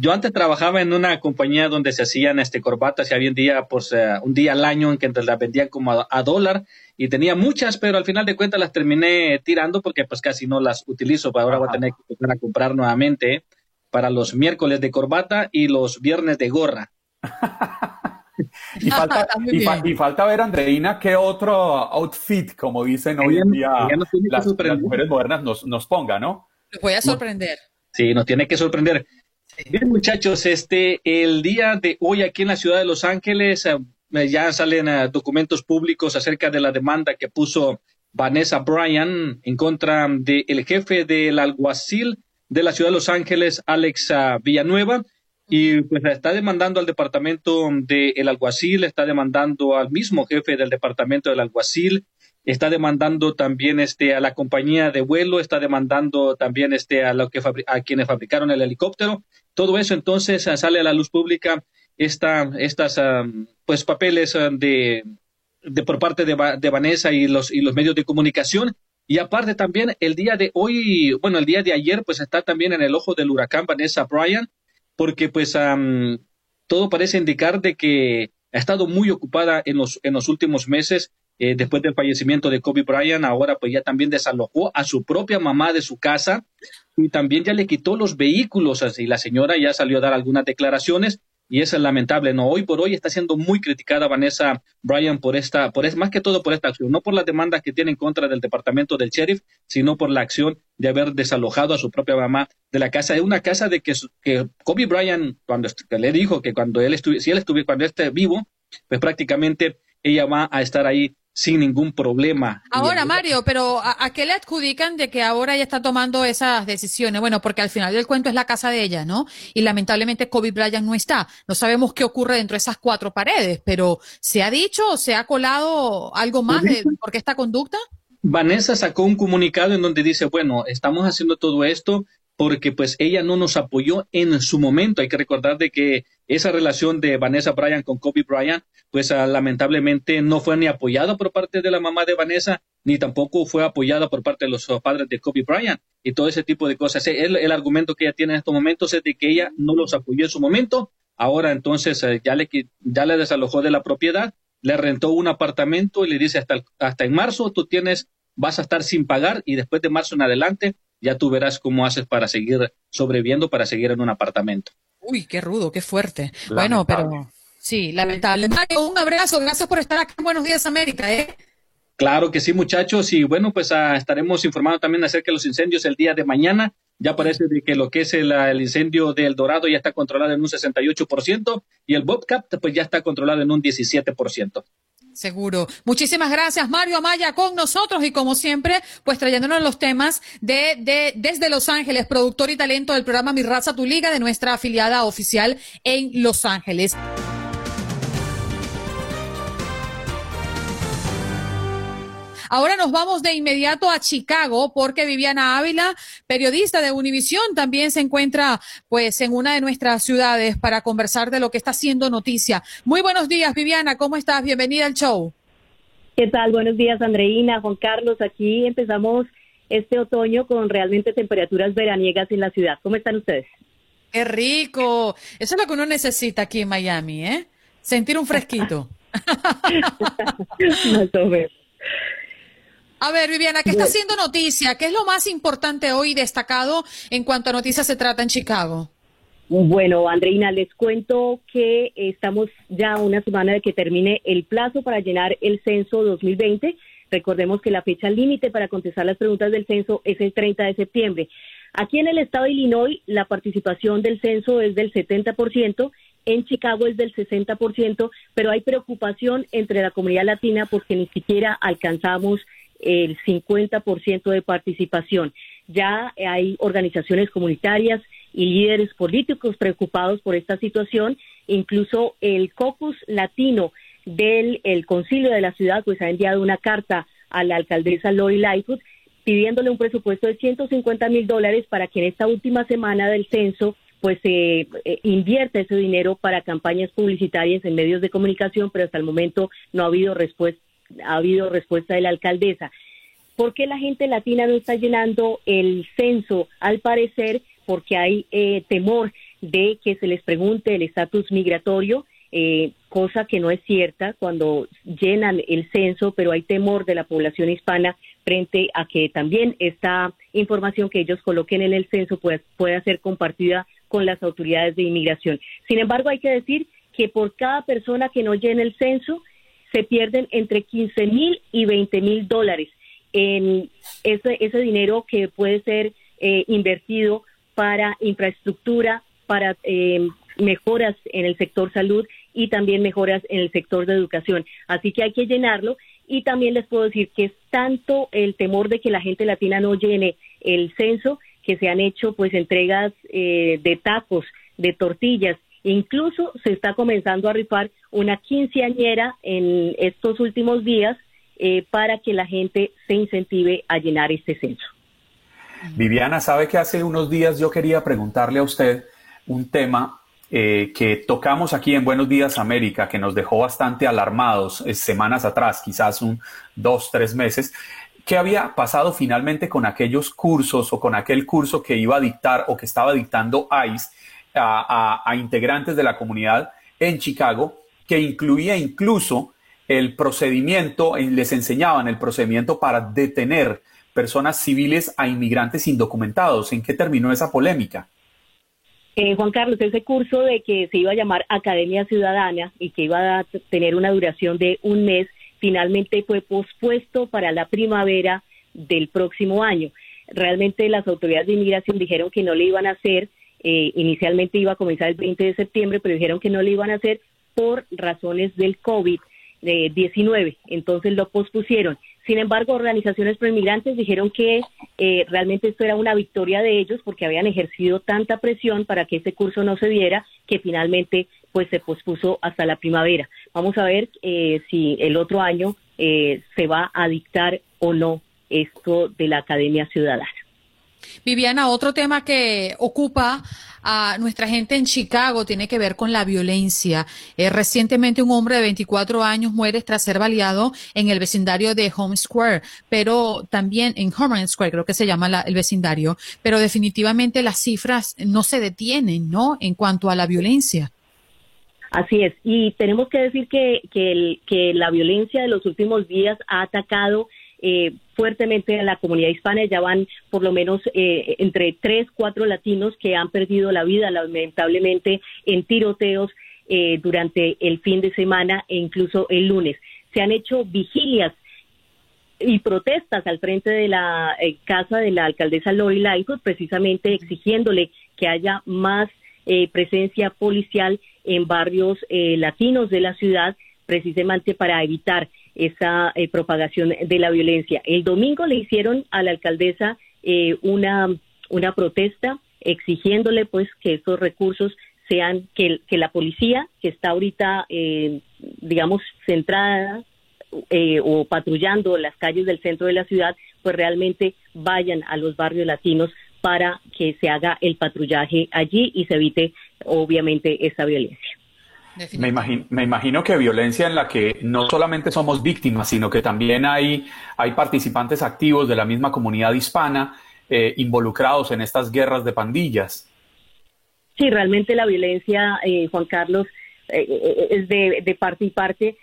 Yo antes trabajaba en una compañía donde se hacían este corbatas y había un día, pues, eh, un día al año en que las vendían como a, dólar y tenía muchas, pero al final de cuentas las terminé tirando porque pues casi no las utilizo. Ahora voy a tener que empezar a comprar nuevamente para los miércoles de corbata y los viernes de gorra. y, falta, y, falta, ver, Andreina, qué otro outfit, como dicen hoy en día las, mujeres modernas, nos, nos ponga, ¿no? voy a sorprender. Sí, nos tiene que sorprender. Bien, muchachos, este, el día de hoy aquí en la ciudad de Los Ángeles eh, ya salen eh, documentos públicos acerca de la demanda que puso Vanessa Bryan en contra del jefe del alguacil de la ciudad de Los Ángeles, Alex eh, Villanueva, y pues está demandando al departamento del alguacil, está demandando al mismo jefe del departamento del alguacil, está demandando también este a la compañía de vuelo, está demandando también este a que a quienes fabricaron el helicóptero. Todo eso entonces ah, sale a la luz pública esta, estas pues papeles de, de por parte de, Vanessa y los y los medios de comunicación y aparte también el día de hoy, bueno, el día de ayer pues está también en el ojo del huracán Vanessa Bryan porque pues todo parece indicar de que ha estado muy ocupada en los en los últimos meses eh, después del fallecimiento de Kobe Bryant, ahora pues ya también desalojó a su propia mamá de su casa y también ya le quitó los vehículos, así la señora ya salió a dar algunas declaraciones y eso es lamentable, ¿no? Hoy por hoy está siendo muy criticada Vanessa Bryan por esta, por es, más que todo por esta acción, no por las demandas que tiene en contra del departamento del sheriff, sino por la acción de haber desalojado a su propia mamá de la casa, de una casa de que, que Kobe Bryant, cuando le dijo que cuando él estuviera, si él estuviera, cuando esté vivo, pues prácticamente ella va a estar ahí sin ningún problema. Ahora, Mario, pero ¿a, qué le adjudican de que ahora ella está tomando esas decisiones? Bueno, porque al final del cuento es la casa de ella, ¿no? Y lamentablemente Kobe Bryant no está. No sabemos qué ocurre dentro de esas cuatro paredes, pero ¿se ha dicho o se ha colado algo más de por qué esta conducta? Vanessa sacó un comunicado en donde dice, bueno, estamos haciendo todo esto porque pues ella no nos apoyó en su momento. Hay que recordar de que esa relación de Vanessa Bryan con Kobe Bryant, pues ah, lamentablemente no fue ni apoyada por parte de la mamá de Vanessa, ni tampoco fue apoyada por parte de los padres de Kobe Bryant y todo ese tipo de cosas. El, el argumento que ella tiene en estos momentos es de que ella no los apoyó en su momento, ahora entonces eh, ya, le, ya le desalojó de la propiedad, le rentó un apartamento y le dice hasta, hasta en marzo tú tienes vas a estar sin pagar y después de marzo en adelante ya tú verás cómo haces para seguir sobreviviendo, para seguir en un apartamento. Uy, qué rudo, qué fuerte. Bueno, pero sí, lamentable. un abrazo, gracias por estar aquí en Buenos Días América, ¿eh? Claro que sí, muchachos, y bueno, pues ah, estaremos informando también acerca de los incendios el día de mañana. Ya parece de que lo que es el, el, incendio del Dorado ya está controlado en un 68% y el Bobcat pues ya está controlado en un 17%. Seguro. Muchísimas gracias, Mario Amaya, con nosotros y como siempre, pues trayéndonos los temas de, de desde Los Ángeles, productor y talento del programa Mi Raza Tu Liga de nuestra afiliada oficial en Los Ángeles. Ahora nos vamos de inmediato a Chicago porque Viviana Ávila, periodista de Univisión, también se encuentra pues en una de nuestras ciudades para conversar de lo que está haciendo noticia. Muy buenos días, Viviana, ¿cómo estás? Bienvenida al show. ¿Qué tal? Buenos días, Andreina, Juan Carlos. Aquí empezamos este otoño con realmente temperaturas veraniegas en la ciudad. ¿Cómo están ustedes? Qué rico. Eso es lo que uno necesita aquí en Miami, ¿eh? Sentir un fresquito. A ver, Viviana, ¿qué está haciendo noticia? ¿Qué es lo más importante hoy destacado en cuanto a noticias se trata en Chicago? Bueno, Andreina, les cuento que estamos ya una semana de que termine el plazo para llenar el censo 2020. Recordemos que la fecha límite para contestar las preguntas del censo es el 30 de septiembre. Aquí en el estado de Illinois, la participación del censo es del 70%, en Chicago es del 60%, pero hay preocupación entre la comunidad latina porque ni siquiera alcanzamos el 50% de participación. Ya hay organizaciones comunitarias y líderes políticos preocupados por esta situación. Incluso el caucus latino del el concilio de la ciudad pues ha enviado una carta a la alcaldesa Lori Lightfoot pidiéndole un presupuesto de 150 mil dólares para que en esta última semana del censo pues se eh, invierta ese dinero para campañas publicitarias en medios de comunicación, pero hasta el momento no ha habido respuesta ha habido respuesta de la alcaldesa. ¿Por qué la gente latina no está llenando el censo? Al parecer, porque hay eh, temor de que se les pregunte el estatus migratorio, eh, cosa que no es cierta cuando llenan el censo, pero hay temor de la población hispana frente a que también esta información que ellos coloquen en el censo pueda, pueda ser compartida con las autoridades de inmigración. Sin embargo, hay que decir que por cada persona que no llene el censo, se pierden entre 15 mil y 20 mil dólares en ese, ese dinero que puede ser eh, invertido para infraestructura, para eh, mejoras en el sector salud y también mejoras en el sector de educación. Así que hay que llenarlo y también les puedo decir que es tanto el temor de que la gente latina no llene el censo que se han hecho pues entregas eh, de tacos, de tortillas, Incluso se está comenzando a rifar una quinceañera en estos últimos días eh, para que la gente se incentive a llenar este censo. Viviana, sabe que hace unos días yo quería preguntarle a usted un tema eh, que tocamos aquí en Buenos Días América, que nos dejó bastante alarmados eh, semanas atrás, quizás un dos, tres meses. ¿Qué había pasado finalmente con aquellos cursos o con aquel curso que iba a dictar o que estaba dictando ICE a, integrantes de la comunidad en Chicago, que incluía incluso el procedimiento, les enseñaban el procedimiento para detener personas civiles a inmigrantes indocumentados. ¿En qué terminó esa polémica? Eh, Juan Carlos, ese curso de que se iba a llamar Academia Ciudadana y que iba a tener una duración de un mes, finalmente fue pospuesto para la primavera del próximo año. Realmente las autoridades de inmigración dijeron que no le iban a hacer eh, inicialmente iba a comenzar el 20 de septiembre, pero dijeron que no lo iban a hacer por razones del COVID-19, entonces lo pospusieron. Sin embargo, organizaciones pro-inmigrantes dijeron que eh, realmente esto era una victoria de ellos porque habían ejercido tanta presión para que este curso no se diera que finalmente pues se pospuso hasta la primavera. Vamos a ver eh, si el otro año se va a dictar o no esto de la Academia Ciudadana. Viviana, otro tema que ocupa a nuestra gente en Chicago tiene que ver con la violencia. Eh, recientemente un hombre de 24 años muere tras ser baleado en el vecindario de Home Square, pero también en Home Square, creo que se llama el vecindario, pero definitivamente las cifras no se detienen, ¿no? En cuanto a la violencia. Así es, y tenemos que decir que, que la violencia de los últimos días ha atacado eh, fuertemente en la comunidad hispana. Ya van por lo menos eh, entre tres, cuatro latinos que han perdido la vida lamentablemente en tiroteos eh, durante el fin de semana e incluso el lunes. Se han hecho vigilias y protestas al frente de la casa de la alcaldesa Lori Lightfoot, precisamente exigiéndole que haya más presencia policial en barrios latinos de la ciudad, precisamente para evitar esa eh, propagación de la violencia. El domingo le hicieron a la alcaldesa eh, una, una protesta exigiéndole pues que esos recursos sean que, que la policía que está ahorita eh, digamos centrada o patrullando las calles del centro de la ciudad pues realmente vayan a los barrios latinos para que se haga el patrullaje allí y se evite obviamente esa violencia. Me imagino, me imagino que violencia en la que no solamente somos víctimas, sino que también hay, hay participantes activos de la misma comunidad hispana eh, involucrados en estas guerras de pandillas. Sí, realmente la violencia, eh, Juan Carlos, eh, es de, de, parte y parte.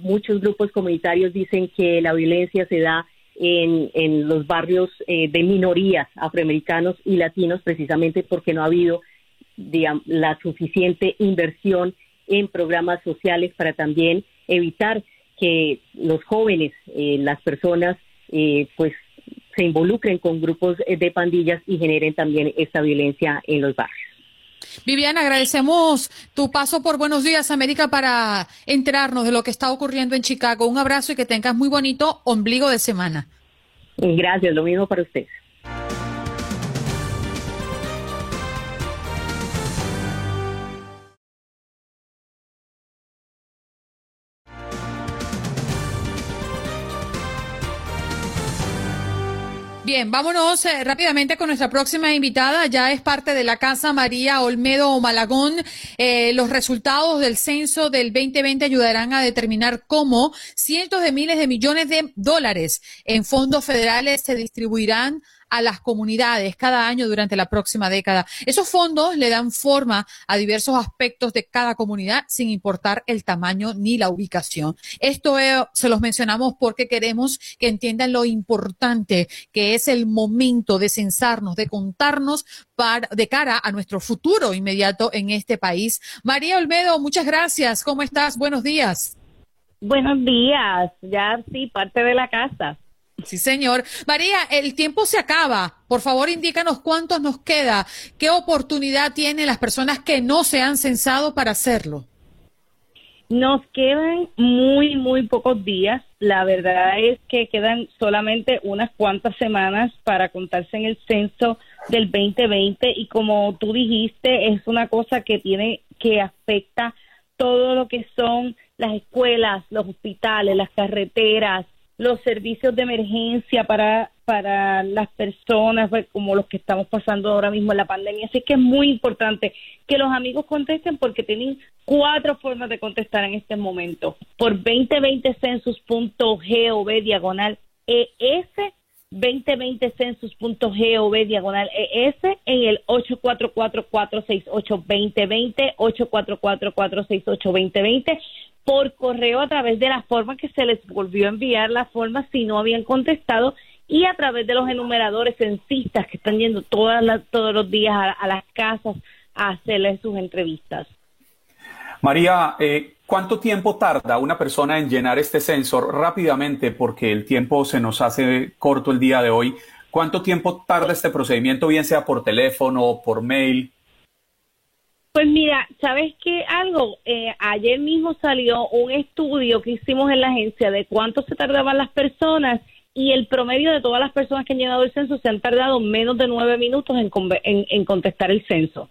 muchos grupos comunitarios dicen que la violencia se da en, en los barrios de minorías afroamericanos y latinos, precisamente porque no ha habido digamos, la suficiente inversión en programas sociales para también evitar que los jóvenes, eh, las personas, eh, pues se involucren con grupos de pandillas y generen también esta violencia en los barrios. Viviana, agradecemos tu paso por Buenos Días América para enterarnos de lo que está ocurriendo en Chicago. Un abrazo y que tengas muy bonito ombligo de semana. Gracias, lo mismo para ustedes. Bien, vámonos eh, rápidamente con nuestra próxima invitada. Ya es parte de la Casa María Olmedo Malagón. Eh, los resultados del censo del 2020 ayudarán a determinar cómo cientos de miles de millones de dólares en fondos federales se distribuirán a las comunidades cada año durante la próxima década. Esos fondos le dan forma a diversos aspectos de cada comunidad sin importar el tamaño ni la ubicación. Esto eh, se los mencionamos porque queremos que entiendan lo importante que es el momento de censarnos, de contarnos para, de cara a nuestro futuro inmediato en este país. María Olmedo, muchas gracias. ¿Cómo estás? Buenos días. Buenos días. Ya sí, parte de la casa. Sí, señor. María, el tiempo se acaba. Por favor, indícanos cuántos nos queda. ¿Qué oportunidad tienen las personas que no se han censado para hacerlo? Nos quedan muy, muy pocos días. La verdad es que quedan solamente unas cuantas semanas para contarse en el censo del 2020 y como tú dijiste, es una cosa que tiene que afecta todo lo que son las escuelas, los hospitales, las carreteras, los servicios de emergencia para, para las personas pues, como los que estamos pasando ahora mismo en la pandemia. Así que es muy importante que los amigos contesten porque tienen cuatro formas de contestar en este momento. Por 2020census.gov diagonal ES 2020census.gov diagonal ES en el 844-468-2020, 844-468-2020 por correo a través de la forma que se les volvió a enviar la forma si no habían contestado y a través de los enumeradores censistas que están yendo todas todos los días a, las casas a hacerles sus entrevistas. María, eh, ¿cuánto tiempo tarda una persona en llenar este censo rápidamente? Porque el tiempo se nos hace corto el día de hoy. ¿Cuánto tiempo tarda este procedimiento, bien sea por teléfono o por mail? Pues mira, ¿sabes qué? Algo, eh, ayer mismo salió un estudio que hicimos en la agencia de cuánto se tardaban las personas y el promedio de todas las personas que han llenado el censo se han tardado menos de nueve minutos en, en, contestar el censo.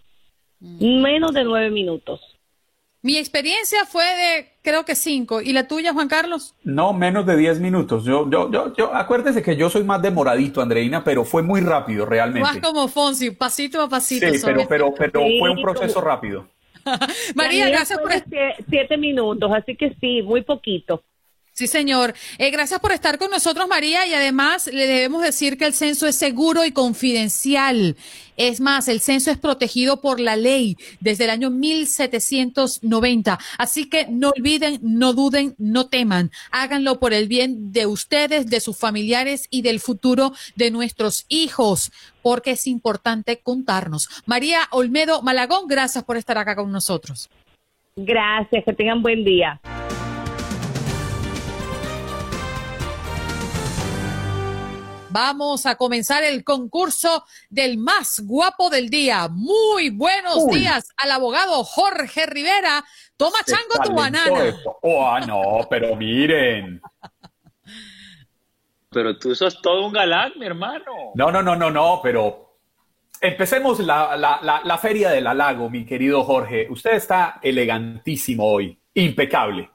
Mm. Menos de nueve minutos. Mi experiencia fue de, creo que cinco. ¿Y la tuya, Juan Carlos? No, menos de diez minutos. Yo, yo, yo, yo, acuérdese que yo soy más demoradito, Andreina, pero fue muy rápido realmente. Más como Fonsi, pasito a pasito. Sí, pero, pero, pero fue un proceso rápido. María, gracias por... Siete minutos, así que sí, muy poquito. Sí, señor. Eh, gracias por estar con nosotros, María, y además le debemos decir que el censo es seguro y confidencial. Es más, el censo es protegido por la ley desde el año 1790. Así que no olviden, no duden, no teman. Háganlo por el bien de ustedes, de sus familiares y del futuro de nuestros hijos, porque es importante contarnos. María Olmedo Malagón, gracias por estar acá con nosotros. Gracias, que tengan buen día. Vamos a comenzar el concurso del más guapo del día. Muy buenos días al abogado Jorge Rivera. Toma chango tu banana. Oh, ah, no, pero miren. Pero tú sos todo un galán, mi hermano. No, no, no, no, no, pero empecemos la, la, la feria del halago, mi querido Jorge. Usted está elegantísimo hoy, impecable.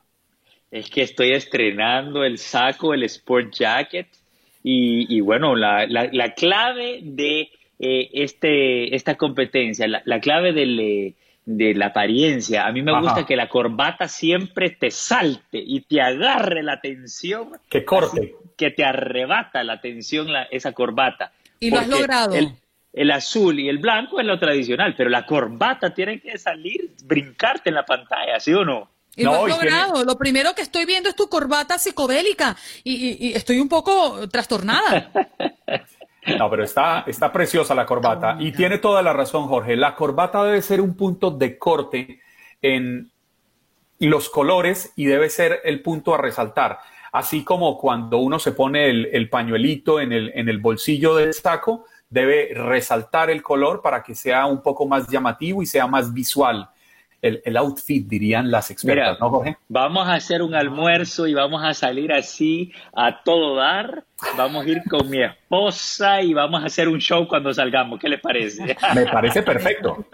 Es que estoy estrenando el saco, el sport jacket y, bueno, la, la, clave de eh, este, esta competencia, la, clave de la apariencia, a mí me gusta que la corbata siempre te salte y te agarre la atención. Que corte. que te arrebata la atención esa corbata. Y lo has logrado. El, azul y el blanco es lo tradicional, pero la corbata tiene que salir, brincarte en la pantalla, ¿sí o no? Y lo has logrado. Lo primero que estoy viendo es tu corbata psicodélica y, estoy un poco trastornada. No, pero está, está preciosa la corbata. y tiene toda la razón, Jorge. La corbata debe ser un punto de corte en los colores y debe ser el punto a resaltar. Así como cuando uno se pone el, pañuelito en el, en el bolsillo del saco, debe resaltar el color para que sea un poco más llamativo y sea más visual el, outfit, dirían las expertas, ¿no, Jorge? Vamos a hacer un almuerzo y vamos a salir así a todo dar. Vamos a ir con mi esposa y vamos a hacer un show cuando salgamos. ¿Qué les parece? Me parece perfecto.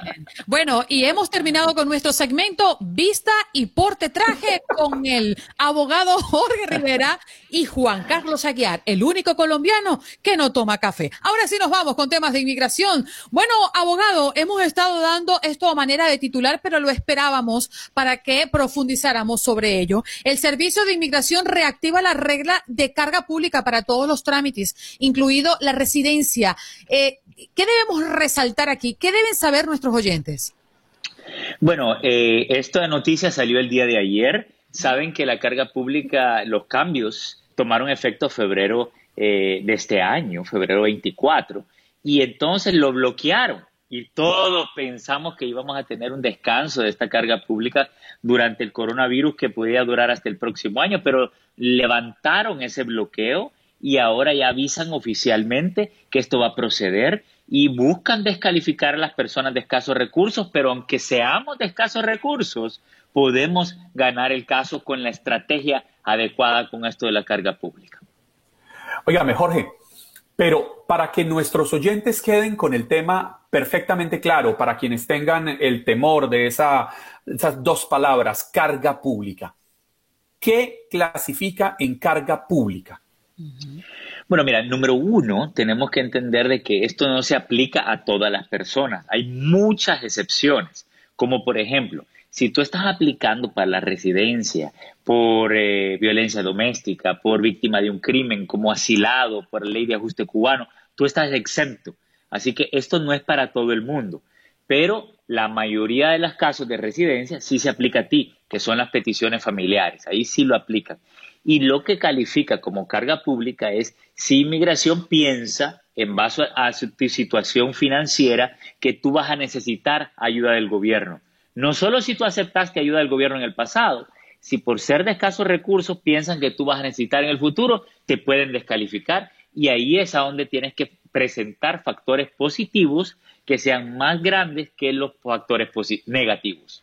Bueno, y hemos terminado con nuestro segmento Vista y Porte Traje con el abogado Jorge Rivera y Juan Carlos Aguiar, el único colombiano que no toma café. Ahora sí nos vamos con temas de inmigración. Bueno, abogado, hemos estado dando esto a manera de titular, pero lo esperábamos para que profundizáramos sobre ello. El Servicio de Inmigración reactiva la regla de carga pública para todos los trámites, incluido la residencia. Eh, ¿Qué debemos resaltar aquí? ¿Qué deben saber nuestros oyentes? Bueno, eh, esta noticia salió el día de ayer. Saben que la carga pública, los cambios tomaron efecto febrero eh, de este año, febrero 24, y entonces lo bloquearon y todos pensamos que íbamos a tener un descanso de esta carga pública durante el coronavirus que podía durar hasta el próximo año, pero levantaron ese bloqueo y ahora ya avisan oficialmente que esto va a proceder y buscan descalificar a las personas de escasos recursos, pero aunque seamos de escasos recursos, podemos ganar el caso con la estrategia adecuada con esto de la carga pública. Óigame, Jorge, pero para que nuestros oyentes queden con el tema perfectamente claro, para quienes tengan el temor de esa, esas dos palabras, carga pública, ¿qué clasifica en carga pública? Bueno, mira, número uno, tenemos que entender de que esto no se aplica a todas las personas. Hay muchas excepciones, como por ejemplo, si tú estás aplicando para la residencia por eh, violencia doméstica, por víctima de un crimen, como asilado por ley de ajuste cubano, tú estás exento. Así que esto no es para todo el mundo. Pero la mayoría de los casos de residencia sí se aplica a ti, que son las peticiones familiares. Ahí sí lo aplican. Y lo que califica como carga pública es si inmigración piensa, en base a tu situación financiera, que tú vas a necesitar ayuda del gobierno. No solo si tú aceptaste ayuda del gobierno en el pasado, si por ser de escasos recursos piensan que tú vas a necesitar en el futuro, te pueden descalificar y ahí es a donde tienes que presentar factores positivos que sean más grandes que los factores negativos.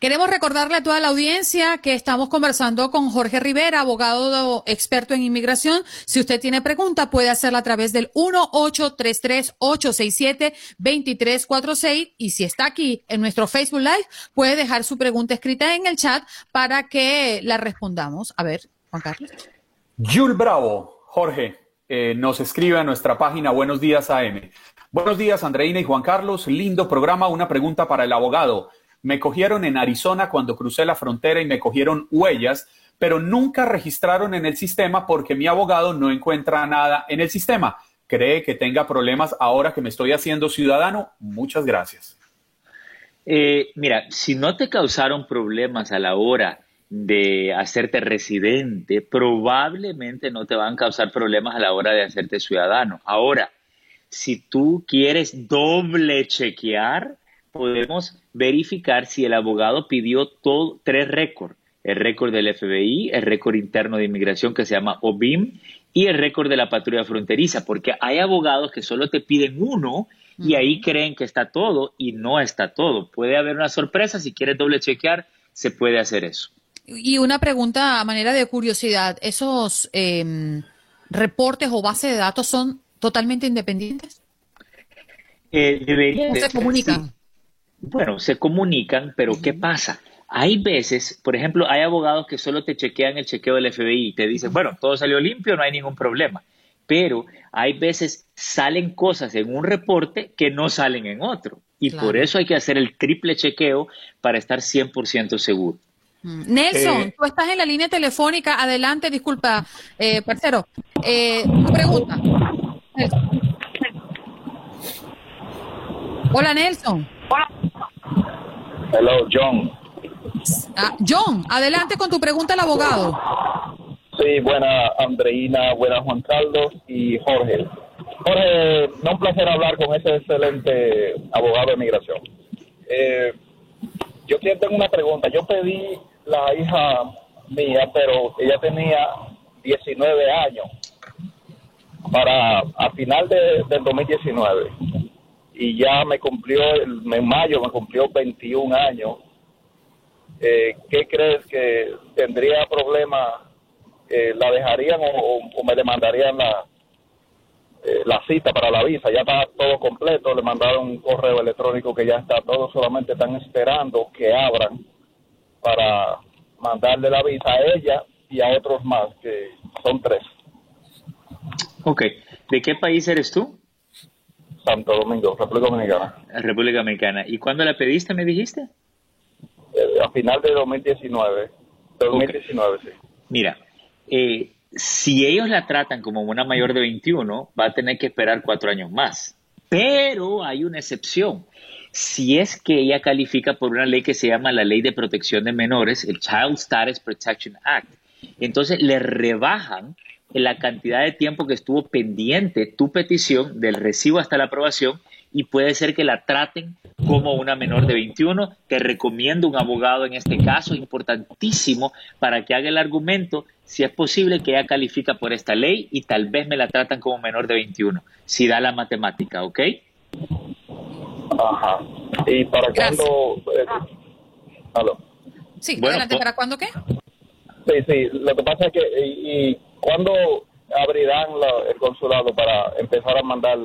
Queremos recordarle a toda la audiencia que estamos conversando con Jorge Rivera, abogado experto en inmigración. Si usted tiene pregunta, puede hacerla a través del 1-833-867-2346. Y si está aquí en nuestro Facebook Live, puede dejar su pregunta escrita en el chat para que la respondamos. A ver, Juan Carlos. Jules Bravo, Jorge, eh, nos escribe a nuestra página Buenos Días AM. Buenos días, Andreina y Juan Carlos. Lindo programa. Una pregunta para el abogado. Me cogieron en Arizona cuando crucé la frontera y me cogieron huellas, pero nunca registraron en el sistema porque mi abogado no encuentra nada en el sistema. ¿Cree que tenga problemas ahora que me estoy haciendo ciudadano? Muchas gracias. Eh, mira, si no te causaron problemas a la hora de hacerte residente, probablemente no te van a causar problemas a la hora de hacerte ciudadano. Ahora, si tú quieres doble chequear, podemos verificar si el abogado pidió todo, tres récords. El récord del FBI, el récord interno de inmigración que se llama OBIM y el récord de la patrulla fronteriza, porque hay abogados que solo te piden uno y ahí creen que está todo y no está todo. Puede haber una sorpresa, si quieres doble chequear, se puede hacer eso. Y una pregunta a manera de curiosidad, ¿esos em, reportes o bases de datos son totalmente independientes? Eh, deberían se comunican? Bueno, se comunican, pero ¿qué pasa? Hay veces, por ejemplo, hay abogados que solo te chequean el chequeo del FBI y te dicen, bueno, todo salió limpio, no hay ningún problema. Pero hay veces salen cosas en un reporte que no salen en otro. Y por eso hay que hacer el triple chequeo para estar 100% seguro. Mm. Nelson, eh, tú estás en la línea telefónica. Adelante, disculpa, eh, parcero. Eh, pregunta. Hola, Nelson. Hello, John. Ah, John, adelante con tu pregunta al abogado. Sí, buena Andreina, buena Juan Carlos y Jorge. Jorge, no un placer hablar con ese excelente abogado de migración. Eh, yo tengo una pregunta. Yo pedí la hija mía, pero ella tenía 19 años para a final de, del 2019 y ya me cumplió en mayo me cumplió 21 años eh, ¿qué crees que tendría problema eh, la dejarían o, me demandarían la eh, la cita para la visa ya está todo completo le mandaron un correo electrónico que ya está todo solamente están esperando que abran para mandarle la visa a ella y a otros más, que son tres. Ok. ¿De qué país eres tú? Santo Domingo, República Dominicana. República Dominicana. ¿Y cuándo la pediste, me dijiste? Eh, a final de 2019. 2019, sí. Mira, eh, si ellos la tratan como una mayor de 21, va a tener que esperar cuatro años más. Pero hay una excepción si es que ella califica por una ley que se llama la Ley de Protección de Menores, el Child Status Protection Act. Entonces le rebajan la cantidad de tiempo que estuvo pendiente tu petición del recibo hasta la aprobación y puede ser que la traten como una menor de 21. Te recomiendo un abogado en este caso, importantísimo, para que haga el argumento si es posible que ella califica por esta ley y tal vez me la tratan como menor de 21, si da la matemática, ¿ok? Ajá. ¿Y para cuándo? Eh, ¿Aló? Sí, adelante, ¿para cuándo qué? Sí, sí, lo que pasa es que, ¿y, cuándo abrirán el consulado para empezar a mandar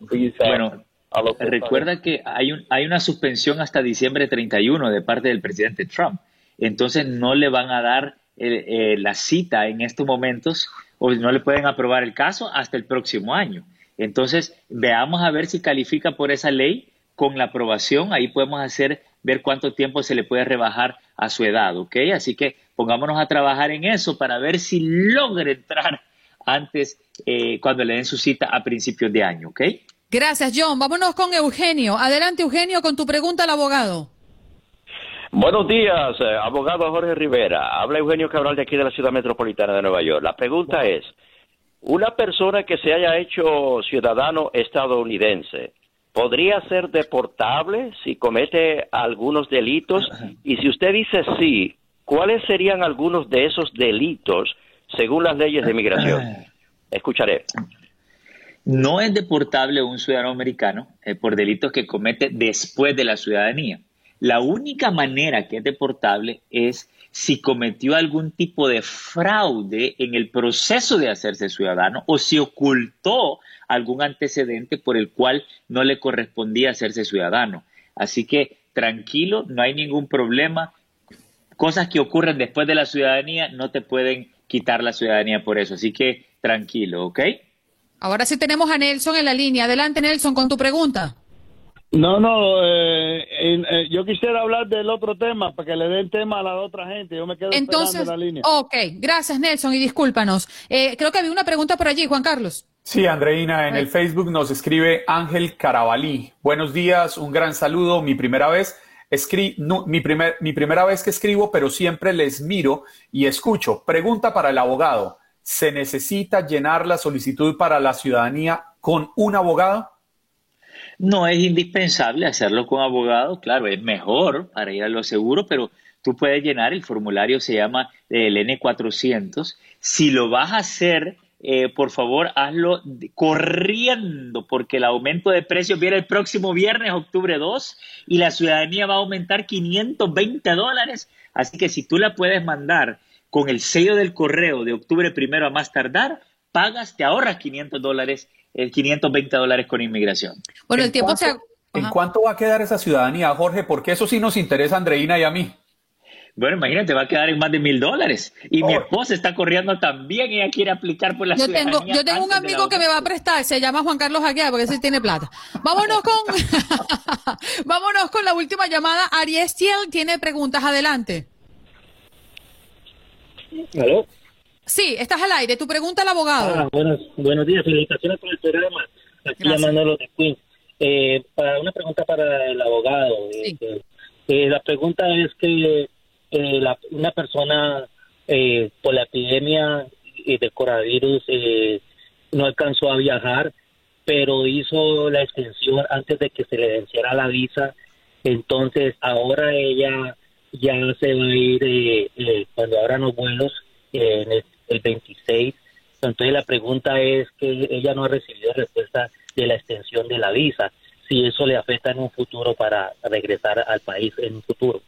visa? Bueno, a los recuerda que hay, un, hay una suspensión hasta diciembre 31 de parte del presidente Trump. Entonces no le van a dar eh, la cita en estos momentos o no le pueden aprobar el caso hasta el próximo año. Entonces, veamos a ver si califica por esa ley con la aprobación, ahí podemos hacer, ver cuánto tiempo se le puede rebajar a su edad, ¿ok? Así que pongámonos a trabajar en eso para ver si logra entrar antes, eh, cuando le den su cita a principios de año, ¿ok? Gracias, John. Vámonos con Eugenio. Adelante, Eugenio, con tu pregunta al abogado. Buenos días, eh, abogado Jorge Rivera. Habla Eugenio Cabral de aquí de la ciudad metropolitana de Nueva York. La pregunta es, una persona que se haya hecho ciudadano estadounidense, podría ser deportable si comete algunos delitos y si usted dice sí, ¿cuáles serían algunos de esos delitos según las leyes de migración? Escucharé. No es deportable un ciudadano americano eh, por delitos que comete después de la ciudadanía. La única manera que es deportable es si cometió algún tipo de fraude en el proceso de hacerse ciudadano o si ocultó algún antecedente por el cual no le correspondía hacerse ciudadano. Así que tranquilo, no hay ningún problema. Cosas que ocurren después de la ciudadanía no te pueden quitar la ciudadanía por eso. Así que tranquilo, ¿ok? Ahora sí tenemos a Nelson en la línea. Adelante, Nelson, con tu pregunta. No, no, eh, eh, yo quisiera hablar del otro tema para que le den tema a la otra gente. Yo me quedo Entonces, esperando la línea. ok, gracias Nelson y discúlpanos. Eh, creo que había una pregunta por allí, Juan Carlos. Sí, Andreina, en el Facebook nos escribe Ángel Carabalí. Buenos días, un gran saludo. Mi primera vez, escri no, mi, primer, mi primera vez que escribo, pero siempre les miro y escucho. Pregunta para el abogado. ¿Se necesita llenar la solicitud para la ciudadanía con un abogado? No es indispensable hacerlo con abogado, claro, es mejor para ir a lo seguro, pero tú puedes llenar, el formulario se llama el N400. Si lo vas a hacer, eh, por favor, hazlo corriendo, porque el aumento de precios viene el próximo viernes, octubre 2, y la ciudadanía va a aumentar 520 dólares. Así que si tú la puedes mandar con el sello del correo de octubre primero a más tardar, pagas, te ahorras 500 dólares el 520 dólares con inmigración. Bueno, el tiempo se... ¿En cuánto va a quedar esa ciudadanía, Jorge? Porque eso sí nos interesa a Andreina y a mí. Bueno, imagínate, va a quedar en más de mil dólares. Y mi esposa está corriendo también, ella quiere aplicar por la yo ciudadanía. Tengo, yo tengo un amigo que me va a prestar, se llama Juan Carlos Aguiar, porque ese tiene plata. Vámonos con, vámonos con la última llamada. Ariestiel tiene preguntas, adelante. ¿Aló? Sí, estás al aire. Tu pregunta al abogado. Ah, buenos, buenos días. Felicitaciones por el programa. Aquí llamándolo de Queens. Eh, para una pregunta para el abogado. Sí. Eh, eh, la pregunta es que eh, la, una persona eh, por la epidemia eh, del coronavirus eh, no alcanzó a viajar, pero hizo la extensión antes de que se le venciera la visa. Entonces, ahora ella ya se va a ir eh, cuando abran los vuelos en el, el 26. Entonces, la pregunta es que ella no ha recibido respuesta de la extensión de la visa, si eso le afecta en un futuro para regresar al país en un futuro.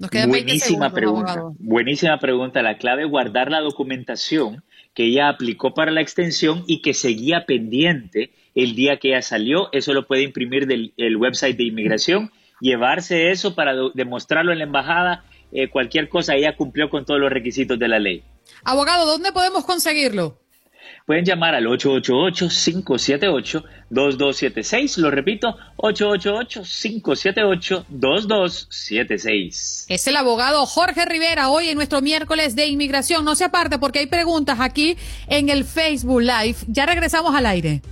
Nos quedan 20 Buenísima segundos, pregunta. Buenísima pregunta. La clave es guardar la documentación que ella aplicó para la extensión y que seguía pendiente el día que ella salió. Eso lo puede imprimir del el website de inmigración, llevarse eso para demostrarlo en la embajada. eh, cualquier cosa, ella cumplió con todos los requisitos de la ley. Abogado, ¿dónde podemos conseguirlo? Pueden llamar al 888-578-2276. Lo repito, 888-578-2276. Es el abogado Jorge Rivera hoy en nuestro miércoles de inmigración. No se aparte porque hay preguntas aquí en el Facebook Live. Ya regresamos al aire.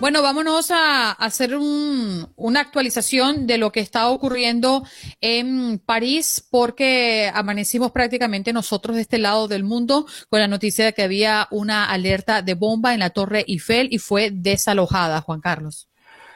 Bueno, vámonos a hacer un- una actualización de lo que está ocurriendo en París, porque amanecimos prácticamente nosotros de este lado del mundo con la noticia de que había una alerta de bomba en la Torre Eiffel y fue desalojada, Juan Carlos.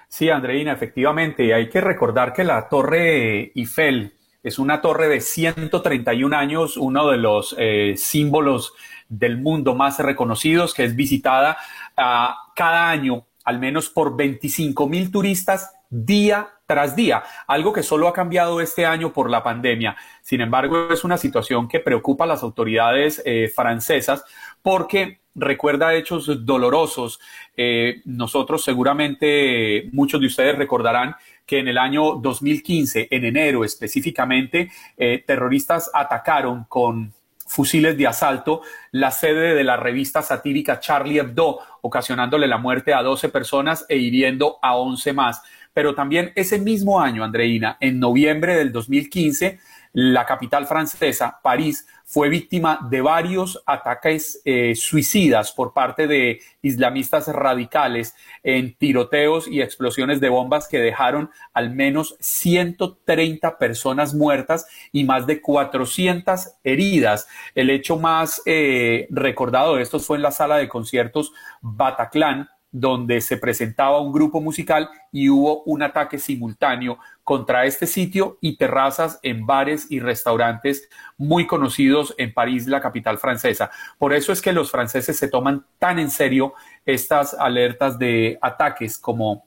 Sí, Andreina, efectivamente. Hay que recordar que la Torre Eiffel es una torre de 131 años, uno de los eh, símbolos del mundo más reconocidos, que es visitada ah, cada año al menos por 25 mil turistas día tras día, algo que solo ha cambiado este año por la pandemia. Sin embargo, es una situación que preocupa a las autoridades eh, francesas porque recuerda hechos dolorosos. Eh, nosotros seguramente, muchos de ustedes recordarán que en el año 2015, en enero específicamente, eh, terroristas atacaron con fusiles de asalto la sede de la revista satírica Charlie Hebdo, ocasionándole la muerte a 12 personas e hiriendo a 11 más. Pero también ese mismo año, Andreina, en noviembre del 2015, la capital francesa, París, fue víctima de varios ataques eh, suicidas por parte de islamistas radicales en tiroteos y explosiones de bombas que dejaron al menos 130 personas muertas y más de 400 heridas. El hecho más eh, recordado de estos fue en la sala de conciertos Bataclan, donde se presentaba un grupo musical y hubo un ataque simultáneo contra este sitio y terrazas en bares y restaurantes muy conocidos en París, la capital francesa. Por eso es que los franceses se toman tan en serio estas alertas de ataques como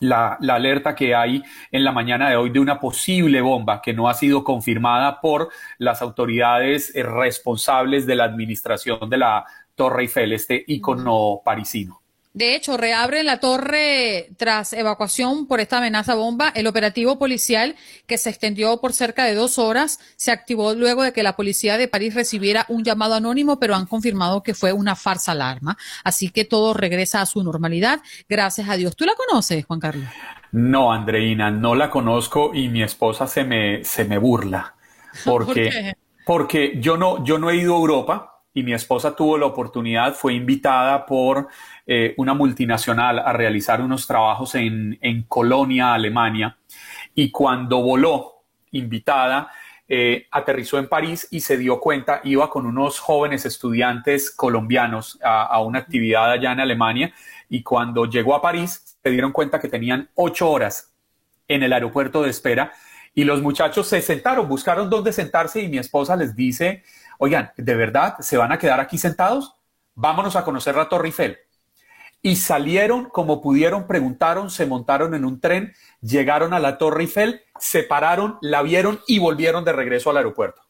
la, la, alerta que hay en la mañana de hoy de una posible bomba que no ha sido confirmada por las autoridades eh, responsables de la administración de la Torre Eiffel, este ícono parisino. De hecho, reabren la torre tras evacuación por esta amenaza bomba. El operativo policial, que se extendió por cerca de dos horas, se activó luego de que la policía de París recibiera un llamado anónimo, pero han confirmado que fue una farsa alarma. Así que todo regresa a su normalidad. Gracias a Dios. ¿Tú la conoces, Juan Carlos? No, Andreina, no la conozco y mi esposa se me, se me burla. Porque, porque yo no, yo no he ido a Europa y mi esposa tuvo la oportunidad, fue invitada por eh, una multinacional a realizar unos trabajos en, en Colonia, Alemania, y cuando voló, invitada, eh, aterrizó en París y se dio cuenta, iba con unos jóvenes estudiantes colombianos a, a, una actividad allá en Alemania. Y cuando llegó a París se dieron cuenta que tenían ocho horas en el aeropuerto de espera. Y los muchachos se sentaron, buscaron dónde sentarse y mi esposa les dice, oigan, ¿de verdad se van a quedar aquí sentados? Vámonos a conocer la Torre Eiffel y salieron como pudieron, preguntaron, se montaron en un tren, llegaron a la Torre Eiffel, se pararon, la vieron y volvieron de regreso al aeropuerto.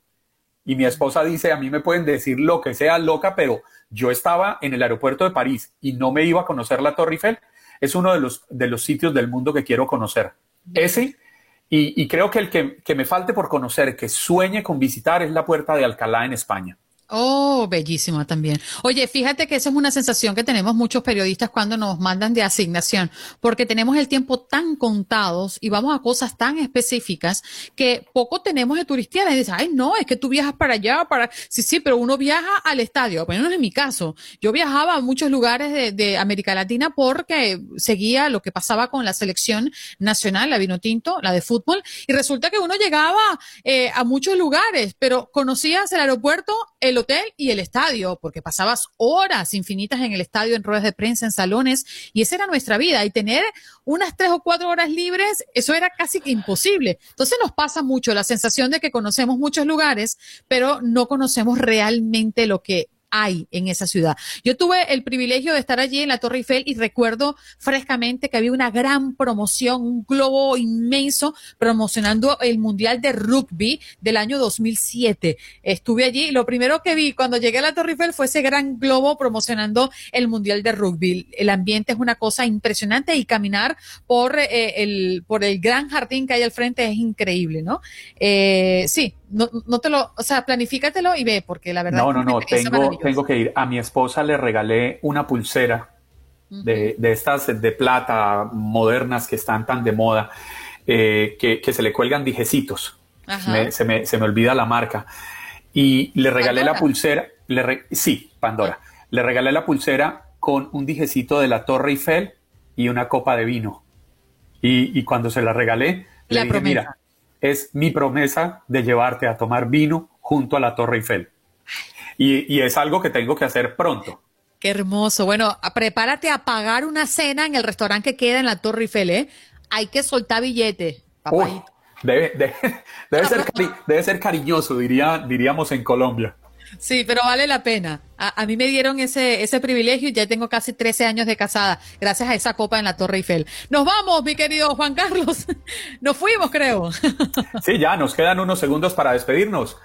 Y mi esposa dice, a mí me pueden decir lo que sea loca, pero yo estaba en el aeropuerto de París y no me iba a conocer la Torre Eiffel. Es uno de los, de los sitios del mundo que quiero conocer. Ese, y, creo que el que, que me falte por conocer, que sueñe con visitar, es la Puerta de Alcalá en España. Oh, bellísima también. Oye, fíjate que esa es una sensación que tenemos muchos periodistas cuando nos mandan de asignación, porque tenemos el tiempo tan contados y vamos a cosas tan específicas que poco tenemos de turistear. Y dices, ay, no, es que tú viajas para allá, para. Sí, sí, pero uno viaja al estadio. Bueno, no es mi caso. Yo viajaba a muchos lugares de, de América Latina porque seguía lo que pasaba con la selección nacional, la vino tinto, la de fútbol, y resulta que uno llegaba eh, a muchos lugares, pero conocías el aeropuerto, el hotel y el estadio, porque pasabas horas infinitas en el estadio, en ruedas de prensa, en salones, y esa era nuestra vida. Y tener unas tres o cuatro horas libres, eso era casi imposible. Entonces nos pasa mucho la sensación de que conocemos muchos lugares, pero no conocemos realmente lo que hay en esa ciudad. Yo tuve el privilegio de estar allí en la Torre Eiffel y recuerdo frescamente que había una gran promoción, un globo inmenso promocionando el Mundial de Rugby del año 2007. Estuve allí y lo primero que vi cuando llegué a la Torre Eiffel fue ese gran globo promocionando el Mundial de Rugby. El ambiente es una cosa impresionante y caminar por, eh, el, por el gran jardín que hay al frente es increíble, ¿no? Eh, sí, no, no te lo, o sea, planifícatelo y ve, porque la verdad. No, no, no, tengo, tengo que ir. A mi esposa le regalé una pulsera de, de, estas de plata modernas que están tan de moda, eh, que, que, se le cuelgan dijecitos. Me, se, me, se, me, olvida la marca. Y le regalé ¿Pandora? la pulsera, le re, sí, Pandora. Ah. Le regalé la pulsera con un dijecito de la Torre Eiffel y una copa de vino. Y, y cuando se la regalé, la le dije, promesa. mira, es mi promesa de llevarte a tomar vino junto a la Torre Eiffel. Y, y, es algo que tengo que hacer pronto. Qué hermoso. Bueno, prepárate a pagar una cena en el restaurante que queda en la Torre Eiffel, ¿eh? Hay que soltar billete. Uy, debe, debe, debe, ser cari debe ser cariñoso, diría, diríamos en Colombia. Sí, pero vale la pena. A, a, mí me dieron ese, ese privilegio y ya tengo casi 13 años de casada, gracias a esa copa en la Torre Eiffel. Nos vamos, mi querido Juan Carlos. Nos fuimos, creo. Sí, ya, nos quedan unos segundos para despedirnos.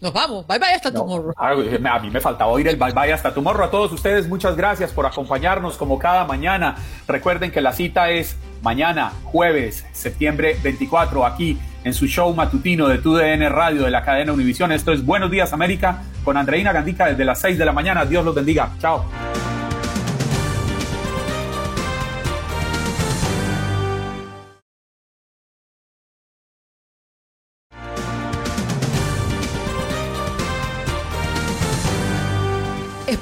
Nos vamos. Bye bye hasta no, tomorrow. A mí me faltaba oír el bye bye hasta tomorrow. A todos ustedes, muchas gracias por acompañarnos como cada mañana. Recuerden que la cita es mañana, jueves, septiembre 24, aquí en su show matutino de TUDN Radio de la cadena Univisión. Esto es Buenos Días América con Andreina Gandica desde las 6 de la mañana. Dios los bendiga. Chao.